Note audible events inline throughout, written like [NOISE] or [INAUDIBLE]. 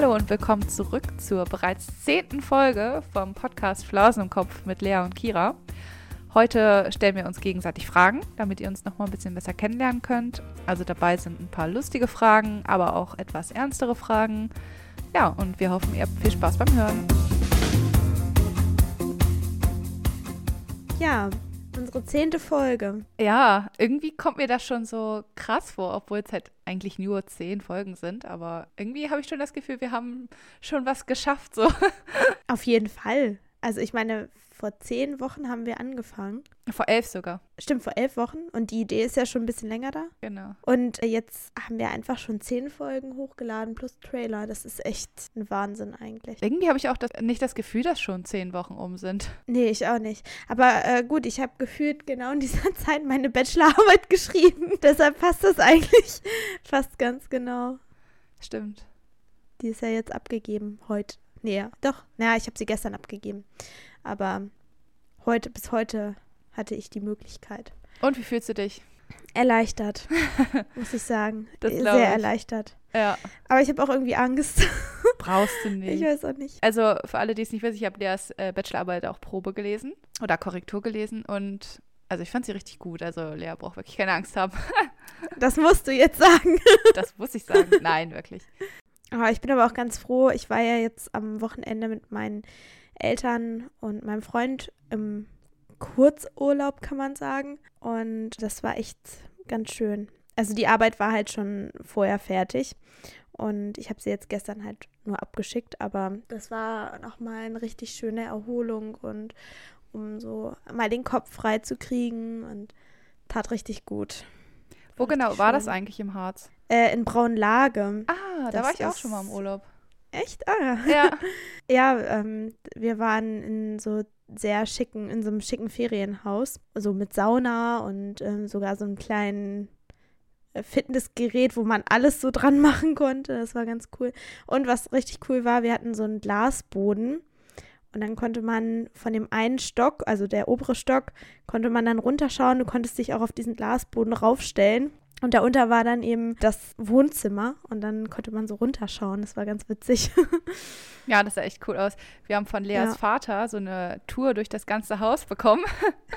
Hallo und willkommen zurück zur bereits zehnten Folge vom Podcast Flausen im Kopf mit Lea und Kira. Heute stellen wir uns gegenseitig Fragen, damit ihr uns noch mal ein bisschen besser kennenlernen könnt. Also dabei sind ein paar lustige Fragen, aber auch etwas ernstere Fragen. Ja, und wir hoffen, ihr habt viel Spaß beim Hören. Ja, unsere zehnte Folge. Ja, irgendwie kommt mir das schon so krass vor, obwohl es halt eigentlich nur zehn Folgen sind. Aber irgendwie habe ich schon das Gefühl, wir haben schon was geschafft. So. Auf jeden Fall. Also ich meine, vor zehn Wochen haben wir angefangen. Vor elf sogar. Stimmt, vor elf Wochen. Und die Idee ist ja schon ein bisschen länger da. Genau. Und äh, jetzt haben wir einfach schon zehn Folgen hochgeladen plus Trailer. Das ist echt ein Wahnsinn eigentlich. Irgendwie habe ich auch das, nicht das Gefühl, dass schon zehn Wochen um sind. Nee, ich auch nicht. Aber äh, gut, ich habe gefühlt genau in dieser [LAUGHS] Zeit meine Bachelorarbeit geschrieben. [LAUGHS] Deshalb passt das eigentlich [LAUGHS] fast ganz genau. Stimmt. Die ist ja jetzt abgegeben heute. Nee, ja, doch. Naja, ich habe sie gestern abgegeben. Aber heute, bis heute hatte ich die Möglichkeit. Und wie fühlst du dich? Erleichtert, [LAUGHS] muss ich sagen. Das Sehr ich. erleichtert. Ja. Aber ich habe auch irgendwie Angst. [LAUGHS] Brauchst du Ich nicht. weiß auch nicht. Also für alle, die es nicht wissen, ich habe Leas äh, Bachelorarbeit auch Probe gelesen oder Korrektur gelesen und also ich fand sie richtig gut. Also Lea braucht wirklich keine Angst haben. [LAUGHS] Das musst du jetzt sagen. Das muss ich sagen. Nein, wirklich. Aber ich bin aber auch ganz froh. Ich war ja jetzt am Wochenende mit meinen Eltern und meinem Freund im Kurzurlaub, kann man sagen. Und das war echt ganz schön. Also die Arbeit war halt schon vorher fertig. Und ich habe sie jetzt gestern halt nur abgeschickt. Aber das war nochmal eine richtig schöne Erholung und um so mal den Kopf frei zu kriegen. Und tat richtig gut. Wo Richtig genau war das schön. eigentlich im Harz? Äh, in Braunlage. Ah, da Das war ich auch schon mal im Urlaub. Echt? Ah. Ja. [LAUGHS] Ja, ähm, wir waren in so sehr schicken, in so einem schicken Ferienhaus, so mit Sauna und ähm, sogar so einem kleinen äh, Fitnessgerät, wo man alles so dran [LAUGHS] machen konnte. Das war ganz cool. Und was richtig cool war, wir hatten so einen Glasboden und dann konnte man von dem einen Stock, also der obere Stock, konnte man dann runterschauen. Du konntest dich auch auf diesen Glasboden raufstellen. Und darunter war dann eben das Wohnzimmer und dann konnte man so runterschauen. Das war ganz witzig. [LAUGHS] Ja, das sah echt cool aus. Wir haben von Leas Ja. Vater so eine Tour durch das ganze Haus bekommen.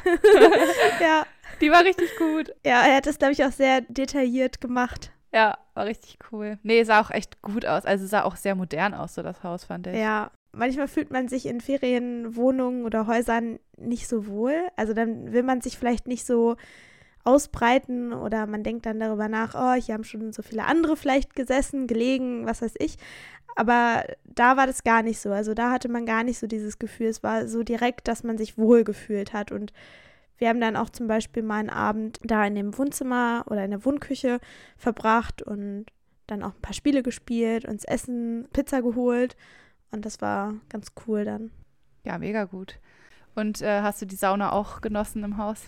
[LAUGHS] ja, Die war richtig gut. Ja, er hat das, glaube ich, auch sehr detailliert gemacht. Ja, war richtig cool. Nee, sah auch echt gut aus. Also sah auch sehr modern aus, so das Haus, fand ich. Ja, manchmal fühlt man sich in Ferienwohnungen oder Häusern nicht so wohl. Also dann will man sich vielleicht nicht so ausbreiten oder man denkt dann darüber nach, oh, hier haben schon so viele andere vielleicht gesessen, gelegen, was weiß ich. Aber da war das gar nicht so. Also da hatte man gar nicht so dieses Gefühl. Es war so direkt, dass man sich wohl gefühlt hat. Und wir haben dann auch zum Beispiel mal einen Abend da in dem Wohnzimmer oder in der Wohnküche verbracht und dann auch ein paar Spiele gespielt, uns Essen, Pizza geholt. Und das war ganz cool dann. Ja, mega gut. Und äh, hast du die Sauna auch genossen im Haus?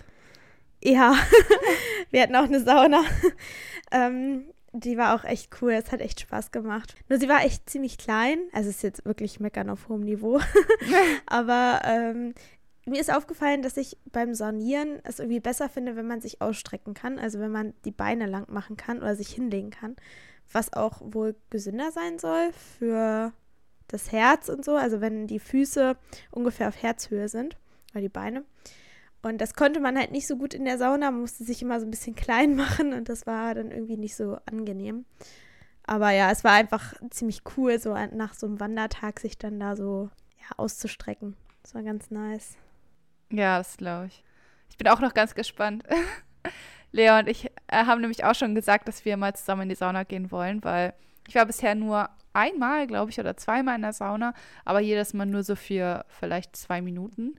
Ja, [LAUGHS] wir hatten auch eine Sauna. [LAUGHS] ähm, die war auch echt cool. Es hat echt Spaß gemacht. Nur sie war echt ziemlich klein. Also es ist jetzt wirklich meckern auf hohem Niveau. [LAUGHS] Aber ähm, mir ist aufgefallen, dass ich beim Saunieren es irgendwie besser finde, wenn man sich ausstrecken kann. Also wenn man die Beine lang machen kann oder sich hinlegen kann. Was auch wohl gesünder sein soll für das Herz und so. Also wenn die Füße ungefähr auf Herzhöhe sind. Oder die Beine. Und das konnte man halt nicht so gut in der Sauna. Man musste sich immer so ein bisschen klein [LAUGHS] machen und das war dann irgendwie nicht so angenehm. Aber ja, es war einfach ziemlich cool, so nach so einem Wandertag sich dann da so ja, auszustrecken. Das war ganz nice. Ja, das glaube ich. Ich bin auch noch ganz gespannt. [LAUGHS] Lea und ich äh, haben nämlich auch schon gesagt, dass wir mal zusammen in die Sauna gehen wollen, weil ich war bisher nur einmal, glaube ich, oder zweimal in der Sauna, aber jedes Mal nur so für vielleicht zwei Minuten.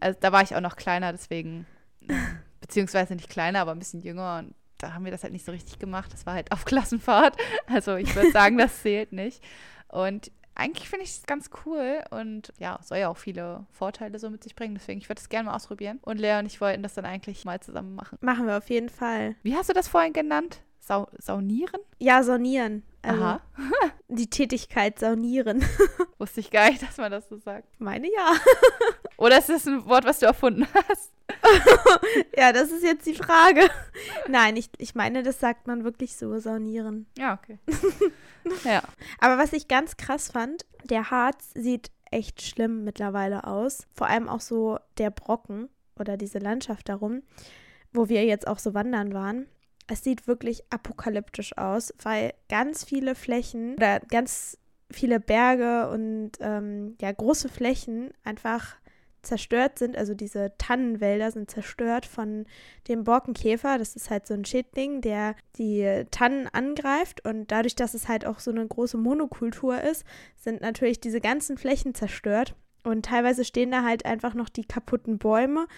Also da war ich auch noch kleiner, deswegen, [LAUGHS] beziehungsweise nicht kleiner, aber ein bisschen jünger und da haben wir das halt nicht so richtig gemacht. Das war halt auf Klassenfahrt. [LAUGHS] Also ich würde sagen, das zählt nicht. Und eigentlich finde ich es ganz cool und ja, soll ja auch viele Vorteile so mit sich bringen. Deswegen, ich würde es gerne mal ausprobieren. Und Lea und ich wollten das dann eigentlich mal zusammen machen. Machen wir auf jeden Fall. Wie hast du das vorhin genannt? Sau saunieren? Ja, saunieren. Also Aha. [LAUGHS] die Tätigkeit saunieren. [LAUGHS] Wusste ich gar nicht, dass man das so sagt. Meine ja. [LAUGHS] Oder ist das ein Wort, was du erfunden hast? ja, das ist jetzt die Frage. Nein, ich, ich meine, das sagt man wirklich so, saunieren. Ja, okay. ja. Aber was ich ganz krass fand, der Harz sieht echt schlimm mittlerweile aus. Vor allem auch so der Brocken oder diese Landschaft darum, wo wir jetzt auch so wandern waren. Es sieht wirklich apokalyptisch aus, weil ganz viele Flächen oder ganz viele Berge und ähm, ja große Flächen einfach zerstört sind, also diese Tannenwälder sind zerstört von dem Borkenkäfer. Das ist halt so ein Schädling, der die Tannen angreift. Und dadurch, dass es halt auch so eine große Monokultur ist, sind natürlich diese ganzen Flächen zerstört. Und teilweise stehen da halt einfach noch die kaputten Bäume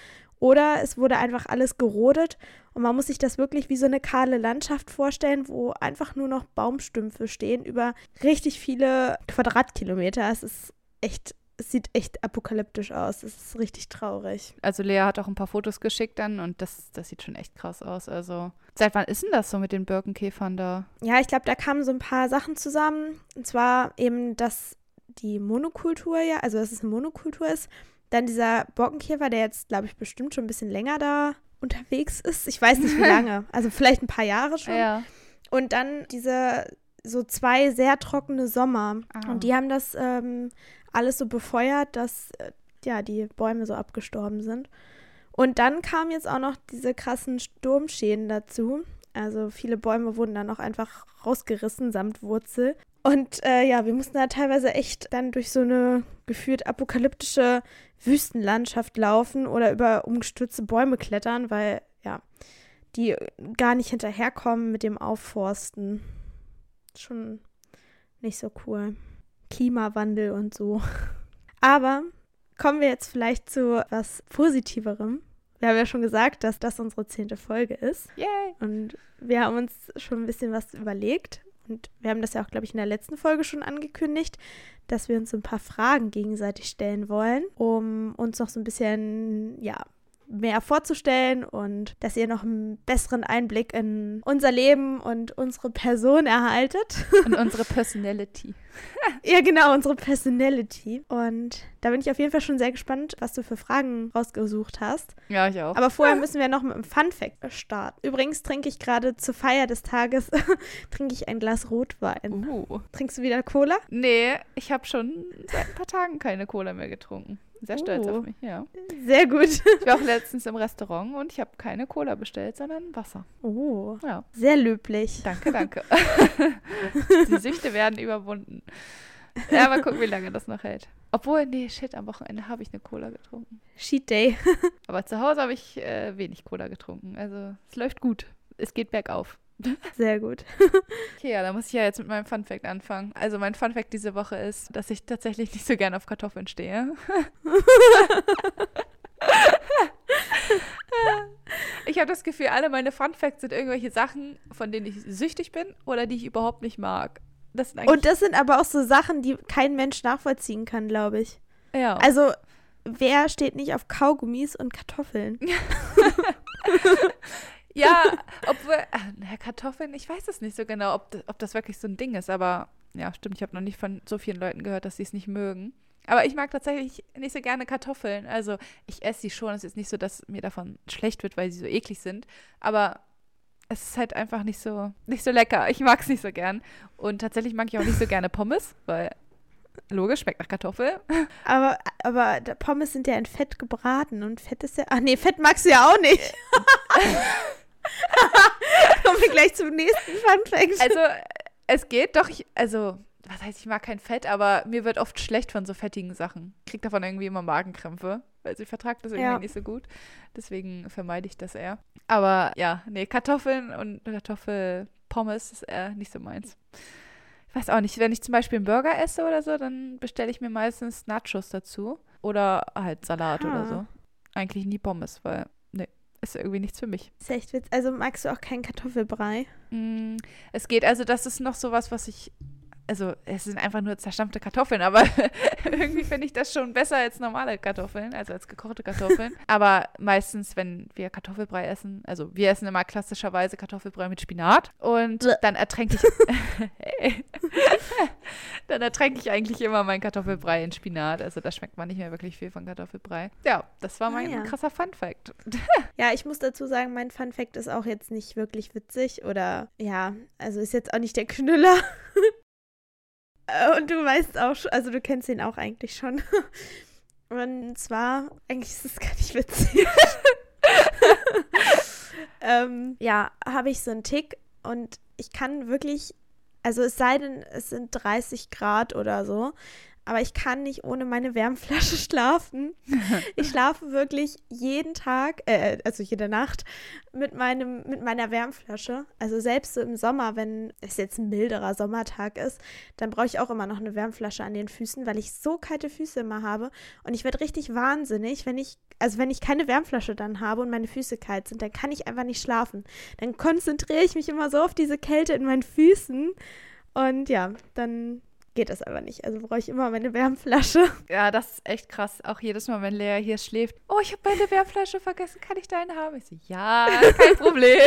oder es wurde einfach alles gerodet und man muss sich das wirklich wie so eine kahle Landschaft vorstellen, wo einfach nur noch Baumstümpfe stehen über richtig viele Quadratkilometer. Es ist echt es sieht echt apokalyptisch aus. Es ist richtig traurig. Also Lea hat auch ein paar Fotos geschickt dann und das, das sieht schon echt krass aus. Also seit wann ist denn das so mit den Birkenkäfern da? Ja, ich glaube, da kamen so ein paar Sachen zusammen. Und zwar eben, dass die Monokultur ja, also dass es eine Monokultur ist. Dann dieser Borkenkäfer, der jetzt, glaube ich, bestimmt schon ein bisschen länger da unterwegs ist. Ich weiß nicht, wie [LAUGHS] lange. Also vielleicht ein paar Jahre schon. Ja. Und dann diese so zwei sehr trockene Sommer. Ah. Und die haben das ähm, alles so befeuert, dass äh, ja die Bäume so abgestorben sind. Und dann kamen jetzt auch noch diese krassen Sturmschäden dazu. Also viele Bäume wurden dann auch einfach rausgerissen samt Wurzel. Und äh, ja, wir mussten da teilweise echt dann durch so eine gefühlt apokalyptische Wüstenlandschaft laufen oder über umgestürzte Bäume klettern, weil ja, die gar nicht hinterherkommen mit dem Aufforsten. Schon nicht so cool. Klimawandel und so. [LAUGHS] Aber kommen wir jetzt vielleicht zu was Positiverem. Wir haben ja schon gesagt, dass das unsere zehnte Folge ist. Yay! Und wir haben uns schon ein bisschen was überlegt. Und wir haben das ja auch, glaube ich, in der letzten Folge schon angekündigt, dass wir uns ein paar Fragen gegenseitig stellen wollen, um uns noch so ein bisschen, ja, mehr vorzustellen und dass ihr noch einen besseren Einblick in unser Leben und unsere Person erhaltet. Und unsere Personality. [LAUGHS] ja, genau, unsere Personality. Und da bin ich auf jeden Fall schon sehr gespannt, was du für Fragen rausgesucht hast. Ja, ich auch. Aber vorher [LAUGHS] müssen wir noch mit einem Fun Fact starten. Übrigens trinke ich gerade zur Feier des Tages [LAUGHS] trinke ich ein Glas Rotwein. Uh. Trinkst du wieder Cola? Nee, ich habe schon seit ein paar Tagen keine Cola mehr getrunken. Sehr stolz Oh. auf mich, ja. Sehr gut. Ich war auch letztens im Restaurant und ich habe keine Cola bestellt, sondern Wasser. Oh, Ja, sehr löblich. danke, danke. [LAUGHS] Die Süchte werden überwunden. Ja, mal gucken, wie lange das noch hält. Obwohl, nee, shit, am Wochenende habe ich eine Cola getrunken. Cheat Day. [LAUGHS] Aber zu Hause habe ich äh, wenig Cola getrunken. Also, es läuft gut. Es geht bergauf. Sehr gut. [LAUGHS] Okay, ja, da muss ich ja jetzt mit meinem Funfact anfangen. Also mein Funfact diese Woche ist, dass ich tatsächlich nicht so gerne auf Kartoffeln stehe. [LAUGHS] ich habe das Gefühl, alle meine Funfacts sind irgendwelche Sachen, von denen ich süchtig bin oder die ich überhaupt nicht mag. Das Und das sind aber auch so Sachen, die kein Mensch nachvollziehen kann, glaube ich. ja. Also, wer steht nicht auf Kaugummis und Kartoffeln? [LAUGHS] Ja, obwohl, na, Kartoffeln, ich weiß es nicht so genau, ob, das- ob das wirklich so ein Ding ist, aber ja, stimmt, ich habe noch nicht von so vielen Leuten gehört, dass sie es nicht mögen. Aber ich mag tatsächlich nicht so gerne Kartoffeln. Also ich esse sie schon. Es ist nicht so, dass mir davon schlecht wird, weil sie so eklig sind. Aber es ist halt einfach nicht so, nicht so lecker. Ich mag es nicht so gern. Und tatsächlich mag ich auch nicht so gerne Pommes, weil logisch, schmeckt nach Kartoffel. Aber, aber Pommes sind ja in Fett gebraten und Fett ist ja. Ach nee, Fett magst du ja auch nicht. [LAUGHS] [LAUGHS] Kommen wir gleich zum nächsten Fun Fact. Also, es geht doch, ich, also, was heißt, ich mag kein Fett, aber mir wird oft schlecht von so fettigen Sachen. Ich krieg davon irgendwie immer Magenkrämpfe, weil sie vertragt das irgendwie Ja. nicht so gut. Deswegen vermeide ich das eher. Aber ja, nee, Kartoffeln und Kartoffelpommes ist eher nicht so meins. Ich weiß auch nicht, wenn ich zum Beispiel einen Burger esse oder so, dann bestelle ich mir meistens Nachos dazu. Oder halt Salat Aha. oder so. Eigentlich nie Pommes, weil, ist irgendwie nichts für mich. ist echt witz. Also magst du auch keinen Kartoffelbrei? Mm, Es geht, also das ist noch sowas, was ich also es sind einfach nur zerstampfte Kartoffeln, aber [LAUGHS] irgendwie finde ich das schon besser als normale Kartoffeln, also als gekochte Kartoffeln. [LAUGHS] Aber meistens, wenn wir Kartoffelbrei essen, also wir essen immer klassischerweise Kartoffelbrei mit Spinat und dann ertränke ich, hey. [LAUGHS] dann ertränke ich eigentlich immer meinen Kartoffelbrei in Spinat. Also da schmeckt man nicht mehr wirklich viel von Kartoffelbrei. Ja, das war mein Ah, ja. krasser Fun-Fact. Ja, ich muss dazu sagen, mein Fun Fact ist auch jetzt nicht wirklich witzig oder ja, also ist jetzt auch nicht der Knüller. Äh, Und du weißt auch schon, also du kennst ihn auch eigentlich schon. [LAUGHS] Und zwar, eigentlich ist es gar nicht witzig. [LAUGHS] ähm, ja, habe ich so einen Tick und ich kann wirklich, also es sei denn, es sind 30 Grad oder so, aber ich kann nicht ohne meine Wärmflasche [LAUGHS] schlafen. Ich schlafe wirklich jeden Tag, äh, also jede Nacht mit meinem, mit meiner Wärmflasche. Also selbst so im Sommer, wenn es jetzt ein milderer Sommertag ist, dann brauche ich auch immer noch eine Wärmflasche an den Füßen, weil ich so kalte Füße immer habe. Und ich werde richtig wahnsinnig, wenn ich, also wenn ich keine Wärmflasche dann habe und meine Füße kalt sind, dann kann ich einfach nicht schlafen. Dann konzentriere ich mich immer so auf diese Kälte in meinen Füßen. Und ja, dann geht das aber nicht. Also brauche ich immer meine Wärmflasche. [LAUGHS] Ja, das ist echt krass. Auch jedes Mal, wenn Lea hier schläft. Oh, ich habe meine Wärmflasche vergessen. Kann ich deine haben? Ich so, ja, kein [LAUGHS] Problem.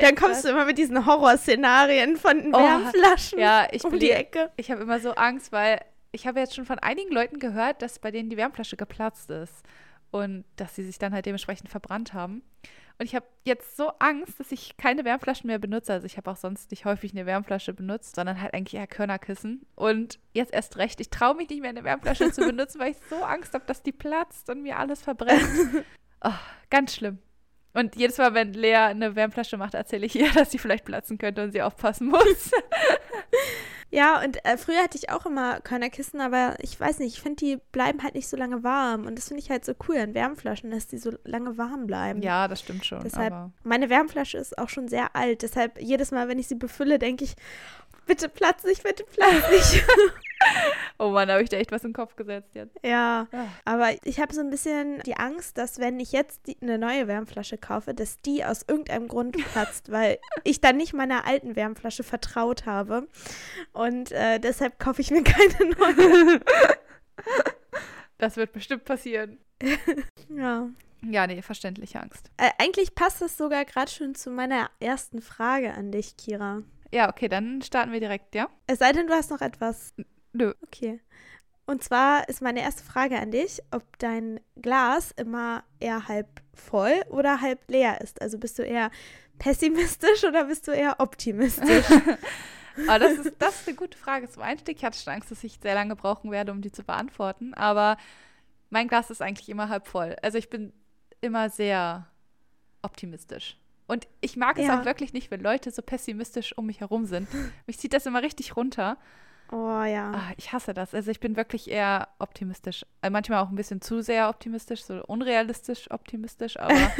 Dann kommst krass. du immer mit diesen Horrorszenarien von Oh, Wärmflaschen Ja, ich um bin die Ecke. Ich habe immer so Angst, weil ich habe jetzt schon von einigen Leuten gehört, dass bei denen die Wärmflasche geplatzt ist und dass sie sich dann halt dementsprechend verbrannt haben. Und ich habe jetzt so Angst, dass ich keine Wärmflaschen mehr benutze. Also ich habe auch sonst nicht häufig eine Wärmflasche benutzt, sondern halt eigentlich eher Körnerkissen. Und jetzt erst recht, ich traue mich nicht mehr, eine Wärmflasche zu benutzen, weil ich so Angst habe, dass die platzt und mir alles verbrennt. [LAUGHS] Oh, ganz schlimm. Und jedes Mal, wenn Lea eine Wärmflasche macht, erzähle ich ihr, [LAUGHS] dass sie vielleicht platzen könnte und sie aufpassen muss. [LAUGHS] Ja, und äh, früher hatte ich auch immer Körnerkissen, aber ich weiß nicht, ich finde, die bleiben halt nicht so lange warm. Und das finde ich halt so cool an Wärmflaschen, dass die so lange warm bleiben. ja, das stimmt schon. Deshalb, meine Wärmflasche ist auch schon sehr alt. Deshalb jedes Mal, wenn ich sie befülle, denke ich, bitte platz nicht, bitte platz nicht. [LAUGHS] [LAUGHS] Oh Mann, da habe ich dir echt was in den Kopf gesetzt jetzt. ja, Ah. aber ich habe so ein bisschen die Angst, dass wenn ich jetzt die, eine neue Wärmflasche kaufe, dass die aus irgendeinem Grund platzt, [LAUGHS] weil ich dann nicht meiner alten Wärmflasche vertraut habe. Und äh, deshalb kaufe ich mir keine neue. Das wird bestimmt passieren. Ja. Ja, nee, verständliche Angst. Äh, eigentlich passt das sogar gerade schon zu meiner ersten Frage an dich, Kira. Ja, okay, dann starten wir direkt, ja? Es sei denn, du hast noch etwas. Nö. Okay. Und zwar ist meine erste Frage an dich, ob dein Glas immer eher halb voll oder halb leer ist. Also bist du eher pessimistisch oder bist du eher optimistisch? Aber [LAUGHS] das ist, das ist eine gute Frage zum Einstieg. Ich hatte schon Angst, dass ich sehr lange brauchen werde, um die zu beantworten. Aber mein Glas ist eigentlich immer halb voll. Also ich bin immer sehr optimistisch. Und ich mag es Ja. auch wirklich nicht, wenn Leute so pessimistisch um mich herum sind. [LAUGHS] Mich zieht das immer richtig runter. Oh ja. Ah, ich hasse das. Also ich bin wirklich eher optimistisch. Äh, manchmal auch ein bisschen zu sehr optimistisch, so unrealistisch optimistisch, aber [LAUGHS]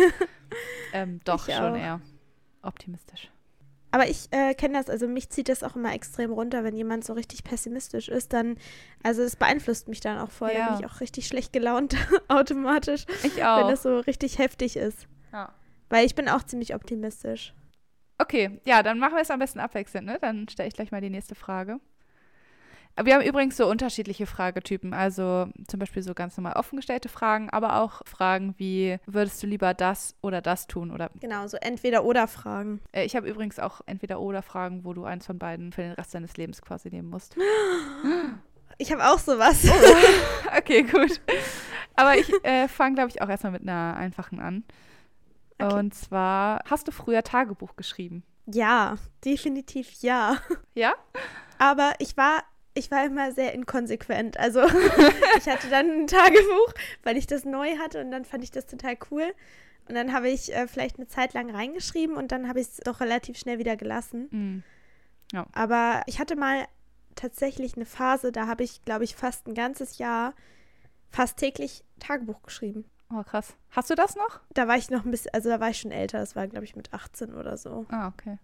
ähm, doch Ich schon auch. eher optimistisch. Aber ich äh, kenne das, also mich zieht das auch immer extrem runter, wenn jemand so richtig pessimistisch ist, dann, also es beeinflusst mich dann auch voll, Ja. bin ich auch richtig schlecht gelaunt [LAUGHS] automatisch, Ich wenn auch. das so richtig heftig ist. Ja. Weil ich bin auch ziemlich optimistisch. Okay, ja, dann machen wir es am besten abwechselnd, ne? Dann stelle ich gleich mal die nächste Frage. Wir haben übrigens so unterschiedliche Fragetypen, also zum Beispiel so ganz normal offen gestellte Fragen, aber auch Fragen wie, würdest du lieber das oder das tun? Oder Genau, so entweder oder Fragen. äh, ich habe übrigens auch entweder oder Fragen, wo du eins von beiden für den Rest deines Lebens quasi nehmen musst. [GASPS] Ich habe auch sowas. [LAUGHS] Okay, gut. Aber ich äh, fange, glaube ich, auch erstmal mit einer einfachen an. Okay. Und zwar, hast du früher Tagebuch geschrieben? Ja, definitiv ja. Ja? Aber ich war, ich war immer sehr inkonsequent. Also [LAUGHS] ich hatte dann ein Tagebuch, weil ich das neu hatte und dann fand ich das total cool. Und dann habe ich äh, vielleicht eine Zeit lang reingeschrieben und dann habe ich es doch relativ schnell wieder gelassen. Mhm. Aber ich hatte mal tatsächlich eine Phase, da habe ich, glaube ich, fast ein ganzes Jahr fast täglich Tagebuch geschrieben. Oh, krass. Hast du das noch? Da war ich noch ein bisschen, also da war ich schon älter, das war, glaube ich, mit 18 oder so. Ah, okay.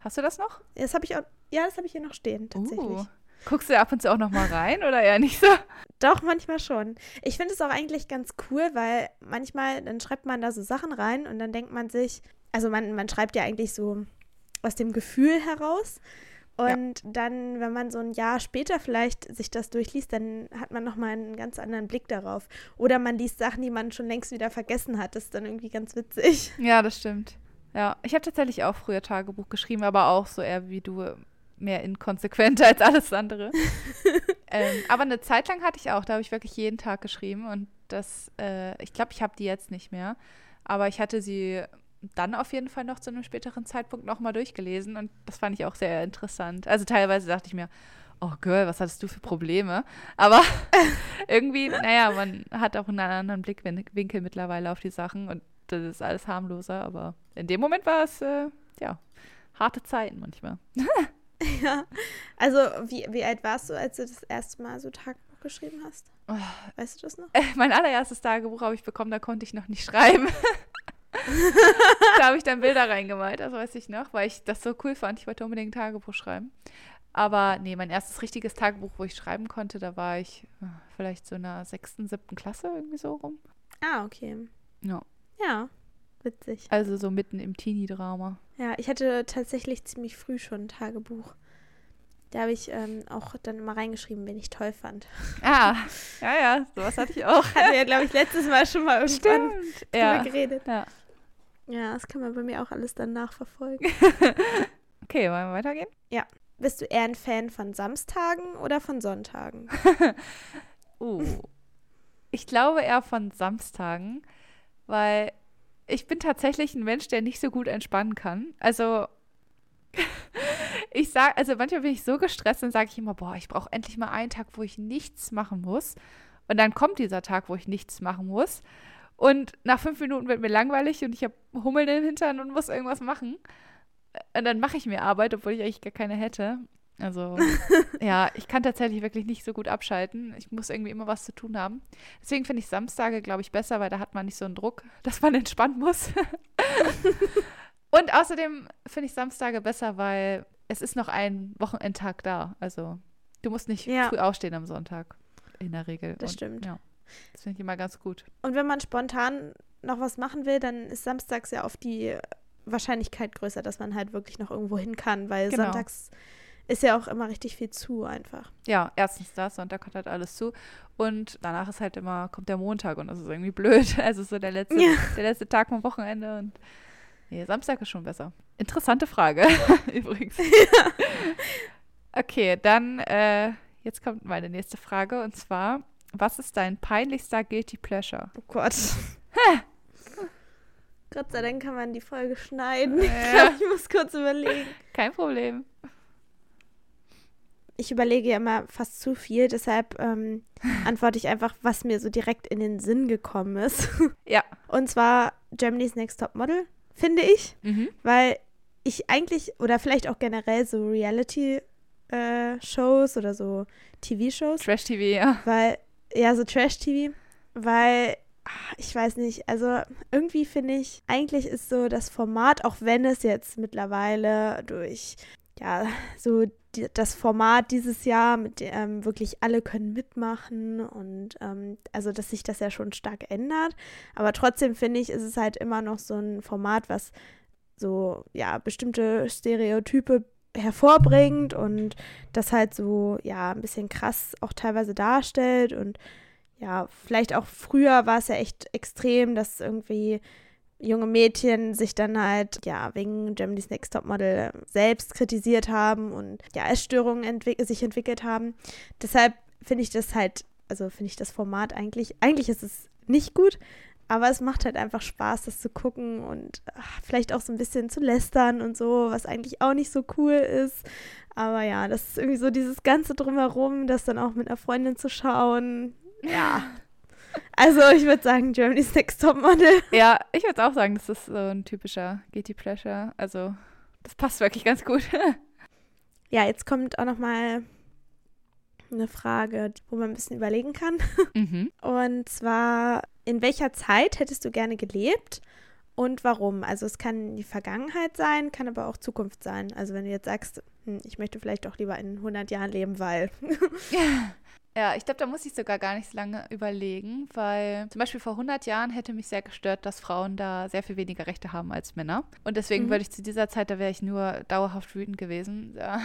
Hast du das noch? Das habe ich auch, ja, das habe ich hier noch stehen, tatsächlich. Uh. Guckst du ab und zu auch noch mal rein oder eher nicht so? [LAUGHS] Doch, manchmal schon. Ich finde es auch eigentlich ganz cool, weil manchmal, dann schreibt man da so Sachen rein und dann denkt man sich, also man, man schreibt ja eigentlich so aus dem Gefühl heraus. Und ja. dann, wenn man so ein Jahr später vielleicht sich das durchliest, dann hat man nochmal einen ganz anderen Blick darauf. Oder man liest Sachen, die man schon längst wieder vergessen hat. Das ist dann irgendwie ganz witzig. Ja, das stimmt. Ja, ich habe tatsächlich auch früher Tagebuch geschrieben, aber auch so eher wie du, mehr inkonsequenter [LAUGHS] als alles andere. [LAUGHS] ähm, aber eine Zeit lang hatte ich auch, da habe ich wirklich jeden Tag geschrieben und das, äh, ich glaube, ich habe die jetzt nicht mehr, aber ich hatte sie dann auf jeden Fall noch zu einem späteren Zeitpunkt nochmal durchgelesen und das fand ich auch sehr interessant. Also teilweise dachte ich mir, oh Girl, was hattest du für Probleme? Aber [LAUGHS] irgendwie, naja, man hat auch einen anderen Blickwinkel mittlerweile auf die Sachen und das ist alles harmloser, aber in dem Moment war es, äh, ja, harte Zeiten manchmal. [LAUGHS] ja, also wie, wie alt warst du, als du das erste Mal so Tagebuch geschrieben hast? Oh. Weißt du das noch? Äh, mein allererstes Tagebuch habe ich bekommen, da konnte ich noch nicht schreiben. [LAUGHS] da habe ich dann Bilder reingemalt, das weiß ich noch, weil ich das so cool fand. Ich wollte unbedingt ein Tagebuch schreiben. Aber nee, mein erstes richtiges Tagebuch, wo ich schreiben konnte, da war ich äh, vielleicht so in der sechsten, siebten Klasse irgendwie so rum. Ah, okay. Ja. Ja, witzig. Also so mitten im Teenie-Drama. Ja, ich hatte tatsächlich ziemlich früh schon ein Tagebuch. Da habe ich ähm, auch dann immer reingeschrieben, wen ich toll fand. Ah, [LAUGHS] ja, ja, sowas hatte ich auch. Hatten wir ja, glaube ich, letztes Mal schon mal irgendwann Stimmt. drüber ja. geredet. Ja. Ja, das kann man bei mir auch alles dann nachverfolgen. [LAUGHS] okay, wollen wir weitergehen? Ja. Bist du eher ein Fan von Samstagen oder von Sonntagen? [LAUGHS] uh. Ich glaube eher von Samstagen, weil ich bin tatsächlich ein Mensch, der nicht so gut entspannen kann. Also [LAUGHS] ich sage, also manchmal bin ich so gestresst und sage ich immer, boah, ich brauche endlich mal einen Tag, wo ich nichts machen muss. Und dann kommt dieser Tag, wo ich nichts machen muss. Und nach fünf Minuten wird mir langweilig und ich habe Hummeln im Hintern und muss irgendwas machen. Und dann mache ich mir Arbeit, obwohl ich eigentlich gar keine hätte. Also, [LAUGHS] ja, ich kann tatsächlich wirklich nicht so gut abschalten. Ich muss irgendwie immer was zu tun haben. Deswegen finde ich Samstage, glaube ich, besser, weil da hat man nicht so einen Druck, [LAUGHS] dass man entspannen muss. [LAUGHS] Und außerdem finde ich Samstage besser, weil es ist noch ein Wochenendtag da. Also, du musst nicht ja. früh aufstehen am Sonntag. In der Regel. Das Und, stimmt. Ja, das finde ich immer ganz gut. Und wenn man spontan noch was machen will, dann ist samstags ja oft die Wahrscheinlichkeit größer, dass man halt wirklich noch irgendwo hin kann, weil genau. sonntags ist ja auch immer richtig viel zu einfach. Ja, erstens das, Sonntag hat halt alles zu. Und danach ist halt immer, kommt der Montag und das ist irgendwie blöd. [LAUGHS] Also so der letzte, ja. der letzte Tag vom Wochenende und nee, Samstag ist schon besser. Interessante Frage, [LAUGHS] übrigens. [LAUGHS] Ja. Okay, dann äh, jetzt kommt meine nächste Frage und zwar, was ist dein peinlichster Guilty Pleasure? Oh Gott. Gott sei Dank kann man die Folge schneiden. Ja. [LAUGHS] Ich glaube, ich muss kurz überlegen. Kein Problem ich überlege ja immer fast zu viel, deshalb ähm, [LAUGHS] antworte ich einfach, was mir so direkt in den Sinn gekommen ist. [LAUGHS] Ja. Und zwar Germany's Next Top Model, finde ich, mhm. weil ich eigentlich, oder vielleicht auch generell so Reality-Shows äh, oder so TV-Shows. Trash-TV, ja. Weil, ja, so Trash-TV, weil ah, ich weiß nicht, also irgendwie finde ich, eigentlich ist so das Format, auch wenn es jetzt mittlerweile durch ja, so die, das Format dieses Jahr, mit dem ähm, wirklich alle können mitmachen und ähm, also, dass sich das ja schon stark ändert. Aber trotzdem finde ich, ist es halt immer noch so ein Format, was so, ja, bestimmte Stereotype hervorbringt und das halt so, ja, ein bisschen krass auch teilweise darstellt und ja, vielleicht auch früher war es ja echt extrem, dass irgendwie junge Mädchen sich dann halt, ja, wegen Germany's Next Topmodel selbst kritisiert haben und ja, Essstörungen entwick sich entwickelt haben. Deshalb finde ich das halt, also finde ich das Format eigentlich, eigentlich ist es nicht gut, aber es macht halt einfach Spaß, das zu gucken und ach, vielleicht auch so ein bisschen zu lästern und so, was eigentlich auch nicht so cool ist. Aber ja, das ist irgendwie so dieses Ganze drumherum, das dann auch mit einer Freundin zu schauen. Ja, [LAUGHS] also ich würde sagen, Germany's Next Topmodel. [LAUGHS] Ja, ich würde auch sagen, das ist so ein typischer Guilty Pleasure. Also das passt wirklich ganz gut. [LAUGHS] ja, jetzt kommt auch noch mal eine Frage, wo man ein bisschen überlegen kann. Mhm. Und zwar, in welcher Zeit hättest du gerne gelebt und warum. Also es kann die Vergangenheit sein, kann aber auch Zukunft sein. Also wenn du jetzt sagst, hm, ich möchte vielleicht doch lieber in 100 Jahren leben, weil. [LAUGHS] Ja, ich glaube, da muss ich sogar gar nicht so lange überlegen, weil zum Beispiel vor 100 Jahren hätte mich sehr gestört, dass Frauen da sehr viel weniger Rechte haben als Männer. Und deswegen mhm. würde ich zu dieser Zeit, da wäre ich nur dauerhaft wütend gewesen. [LAUGHS] Da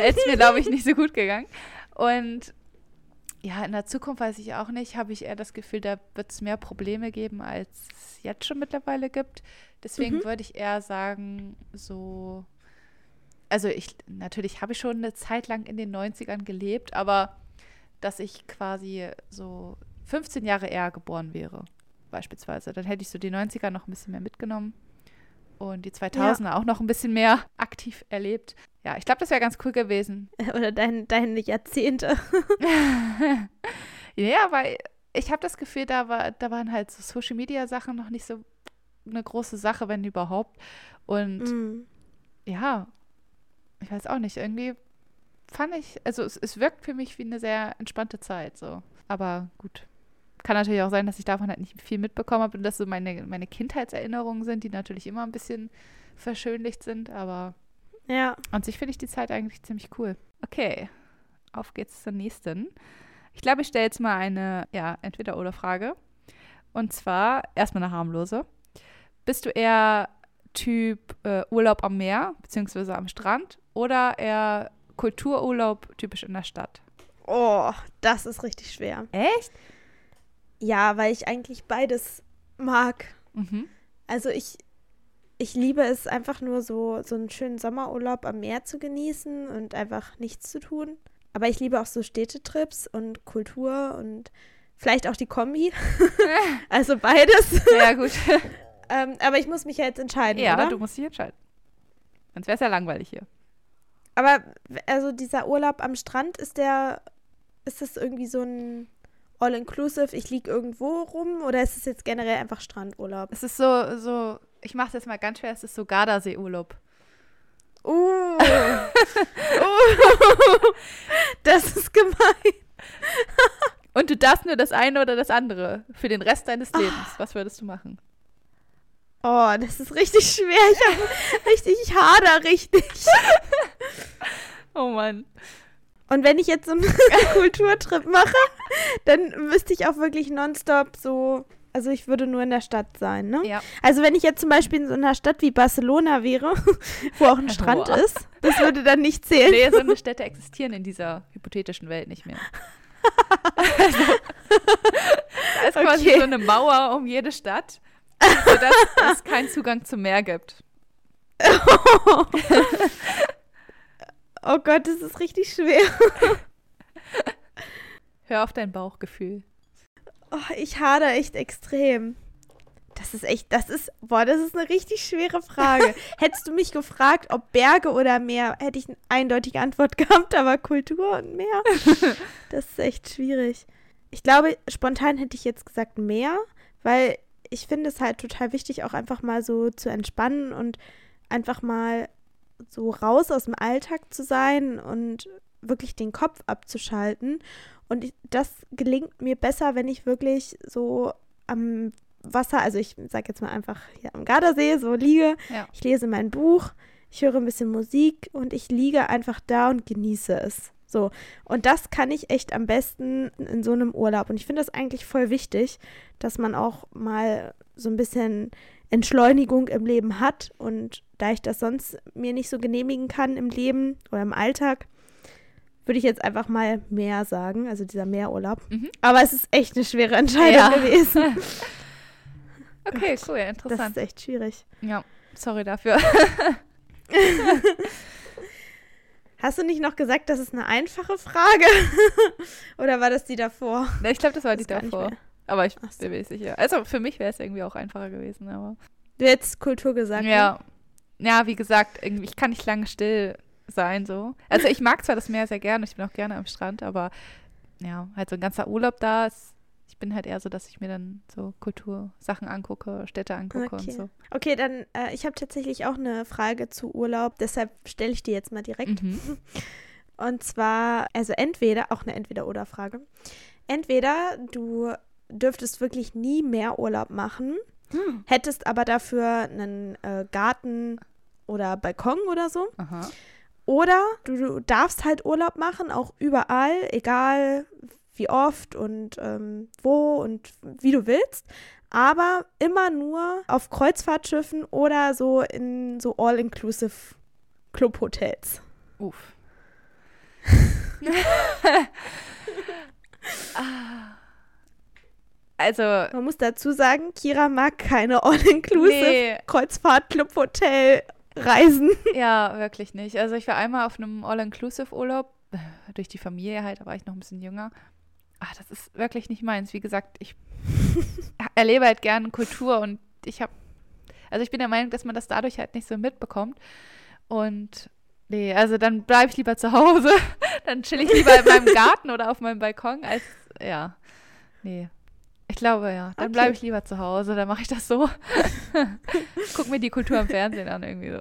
hätte es mir, glaube ich, nicht so gut gegangen. Und ja, in der Zukunft weiß ich auch nicht, habe ich eher das Gefühl, da wird es mehr Probleme geben, als es jetzt schon mittlerweile gibt. Deswegen mhm. würde ich eher sagen, so, also ich, natürlich habe ich schon eine Zeit lang in den 90ern gelebt, aber dass ich quasi so 15 Jahre eher geboren wäre, beispielsweise. Dann hätte ich so die 90er noch ein bisschen mehr mitgenommen und die 2000er ja. auch noch ein bisschen mehr aktiv erlebt. Ja, ich glaube, das wäre ganz cool gewesen. [LAUGHS] Oder dein, deine Jahrzehnte. [LAUGHS] ja, weil ich habe das Gefühl, da, war, da waren halt so Social-Media-Sachen noch nicht so eine große Sache, wenn überhaupt. Und mm. ja, ich weiß auch nicht, irgendwie fand ich, also es, es wirkt für mich wie eine sehr entspannte Zeit so. Aber gut. Kann natürlich auch sein, dass ich davon halt nicht viel mitbekommen habe und dass so meine, meine Kindheitserinnerungen sind, die natürlich immer ein bisschen verschönlicht sind, aber ja. an sich finde ich die Zeit eigentlich ziemlich cool. Okay, auf geht's zur nächsten. Ich glaube, ich stelle jetzt mal eine, ja, Entweder-Oder-Frage. Und zwar erstmal eine harmlose. Bist du eher Typ äh, Urlaub am Meer, beziehungsweise am Strand, oder eher Kultururlaub typisch in der Stadt? Oh, das ist richtig schwer. Echt? Ja, weil ich eigentlich beides mag. Mhm. Also ich, ich liebe es einfach nur so, so einen schönen Sommerurlaub am Meer zu genießen und einfach nichts zu tun. Aber ich liebe auch so Städtetrips und Kultur und vielleicht auch die Kombi. [LAUGHS] [LAUGHS] also beides. Ja, gut. [LAUGHS] ähm, aber ich muss mich ja jetzt entscheiden. Ja, oder? du musst dich entscheiden. Sonst wäre es ja langweilig hier. Aber also dieser Urlaub am Strand, ist der, ist das irgendwie so ein All-Inclusive, ich liege irgendwo rum oder ist es jetzt generell einfach Strandurlaub? Es ist so, so, ich mache es jetzt mal ganz schwer, es ist so Gardasee-Urlaub. Uh. [LAUGHS] uh. [LAUGHS] Das ist gemein. [LAUGHS] Und du darfst nur das eine oder das andere für den Rest deines Lebens. Oh. Was würdest du machen? Oh, das ist richtig schwer. Ich habe richtig, ich hader richtig. Oh Mann. Und wenn ich jetzt so einen [LAUGHS] Kulturtrip mache, dann müsste ich auch wirklich nonstop so. Also ich würde nur in der Stadt sein, ne? Ja. Also wenn ich jetzt zum Beispiel in so einer Stadt wie Barcelona wäre, [LAUGHS] wo auch ein [LAUGHS] Strand Boah. ist, das würde dann nicht zählen. Nee, so eine Städte existieren in dieser hypothetischen Welt nicht mehr. also, da ist quasi okay. so eine Mauer um jede Stadt sodass es keinen Zugang zum Meer gibt. Oh Gott, das ist richtig schwer. [LAUGHS] Hör auf dein Bauchgefühl. Oh, ich hader echt extrem. Das ist echt, das ist, boah, das ist eine richtig schwere Frage. [LAUGHS] Hättest du mich gefragt, ob Berge oder Meer, hätte ich eine eindeutige Antwort gehabt, aber Kultur und Meer, [LAUGHS] das ist echt schwierig. Ich glaube, spontan hätte ich jetzt gesagt Meer, weil ich finde es halt total wichtig, auch einfach mal so zu entspannen und einfach mal so raus aus dem Alltag zu sein und wirklich den Kopf abzuschalten. Und ich, das gelingt mir besser, wenn ich wirklich so am Wasser, also ich sage jetzt mal einfach hier am Gardasee, so liege. Ja. Ich lese mein Buch, ich höre ein bisschen Musik und ich liege einfach da und genieße es. So. Und das kann ich echt am besten in so einem Urlaub. Und ich finde das eigentlich voll wichtig, dass man auch mal so ein bisschen Entschleunigung im Leben hat. Und da ich das sonst mir nicht so genehmigen kann im Leben oder im Alltag, würde ich jetzt einfach mal mehr sagen, also dieser Meerurlaub. Mhm. Aber es ist echt eine schwere Entscheidung ja. gewesen. [LAUGHS] [LAUGHS] okay, cool, interessant. Das ist echt schwierig. Ja, sorry dafür. [LAUGHS] Hast du nicht noch gesagt, das ist eine einfache Frage? [LAUGHS] Oder war das die davor? ich glaube, das war das die davor. Aber ich so. bin mir sicher. Also für mich wäre es irgendwie auch einfacher gewesen, aber. Du hättest Kultur gesagt. Ja. Ne? Ja, wie gesagt, irgendwie, ich kann nicht lange still sein, so. Also ich mag zwar das Meer sehr gerne, ich bin auch gerne am Strand, aber ja, halt so ein ganzer Urlaub da ist bin halt eher so, dass ich mir dann so Kultursachen angucke, Städte angucke okay. und so. Okay, dann, äh, ich habe tatsächlich auch eine Frage zu Urlaub, deshalb stelle ich die jetzt mal direkt. Mhm. [LAUGHS] Und zwar, also entweder, auch eine Entweder-Oder-Frage. Entweder du dürftest wirklich nie mehr Urlaub machen hm. hättest aber dafür einen äh, Garten oder Balkon oder so. Aha. Oder du, du, darfst halt Urlaub machen, auch überall, egal wie oft und ähm, wo und wie du willst. Aber immer nur auf Kreuzfahrtschiffen oder so in so All-Inclusive Clubhotels. Uff. [LAUGHS] also. Man muss dazu sagen, Kira mag keine All-Inclusive Nee. Kreuzfahrt-Clubhotel-Reisen. [LAUGHS] Ja, wirklich nicht. Also ich war einmal auf einem All-Inclusive-Urlaub, äh, durch die Familie halt, da war ich noch ein bisschen jünger. Ach, das ist wirklich nicht meins. Wie gesagt, ich [LAUGHS] erlebe halt gerne Kultur und ich habe, also ich bin der Meinung, dass man das dadurch halt nicht so mitbekommt. Und nee, also dann bleibe ich lieber zu Hause. [LAUGHS] dann chill ich lieber in meinem [LAUGHS] Garten oder auf meinem Balkon, als, ja, nee. Ich glaube, ja. Dann Okay. bleibe ich lieber zu Hause, dann mache ich das so. Guck mir die Kultur im Fernsehen an, irgendwie so.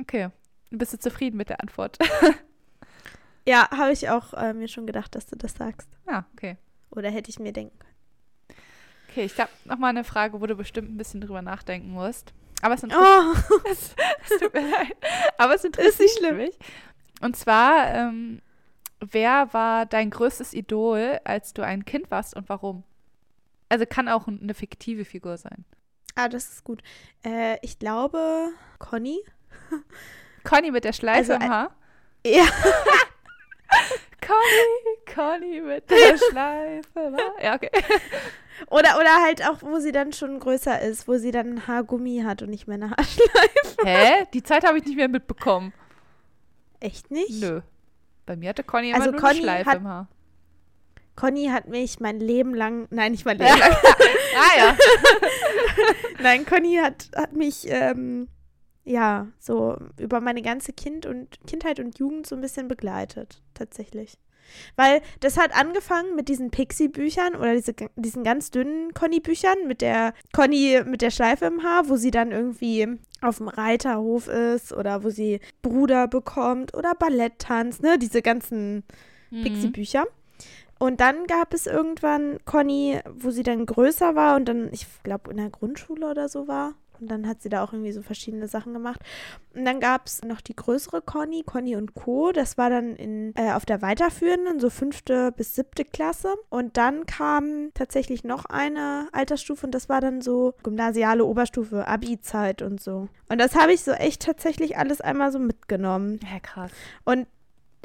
Okay. Bist du zufrieden mit der Antwort? Ja, habe ich auch äh, mir schon gedacht, dass du das sagst. Ja, okay. Oder hätte ich mir denken können. Okay, ich habe nochmal eine Frage, wo du bestimmt ein bisschen drüber nachdenken musst. Aber es, inter Oh, [LAUGHS] es, es tut mir leid. Aber es interessiert nicht schlimm. mich. Und zwar, ähm, wer war dein größtes Idol, als du ein Kind warst und warum? Also kann auch eine fiktive Figur sein. ah, das ist gut. Äh, ich glaube, Conny. [LAUGHS] Conny mit der Schleife Also, im Haar. Ja, [LAUGHS] Conny, Conny mit der [LAUGHS] Schleife. Ja, okay. [LAUGHS] oder, oder halt auch, wo sie dann schon größer ist, wo sie dann ein Haargummi hat und nicht mehr eine Haarschleife. Hä? Die Zeit habe ich nicht mehr mitbekommen. Echt nicht? Nö. Bei mir hatte Conny immer Also nur Conny eine Schleife hat- im Haar. Conny hat mich mein Leben lang, nein, nicht mein [LAUGHS] Leben lang, Ah ja. nein, Conny hat, hat mich, ähm, ja, so über meine ganze kind und Kindheit und Jugend so ein bisschen begleitet, tatsächlich. Weil das hat angefangen mit diesen Pixie-Büchern oder diese, diesen ganz dünnen Conny-Büchern mit der Conny mit der Schleife im Haar, wo sie dann irgendwie auf dem Reiterhof ist oder wo sie Bruder bekommt oder Balletttanz, ne, diese ganzen Mhm. Pixie-Bücher. Und dann gab es irgendwann Conny, wo sie dann größer war und dann, ich glaube, in der Grundschule oder so war. Und dann hat sie da auch irgendwie so verschiedene Sachen gemacht. Und dann gab es noch die größere Conny, Conny und Co. Das war dann in, äh, auf der weiterführenden, so fünfte bis siebte Klasse. Und dann kam tatsächlich noch eine Altersstufe und das war dann so gymnasiale Oberstufe, Abi-Zeit und so. Und das habe ich so echt tatsächlich alles einmal so mitgenommen. Ja, krass. Und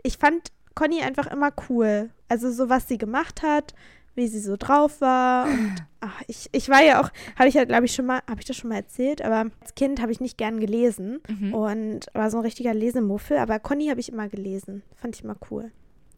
ich fand Conny einfach immer cool. Also so, was sie gemacht hat, wie sie so drauf war. Und ach, ich, ich war ja auch, habe ich ja, glaube ich, schon mal, habe ich das schon mal erzählt, aber als Kind habe ich nicht gern gelesen Mhm. und war so ein richtiger Lesemuffel. Aber Conny habe ich immer gelesen. Fand ich immer cool.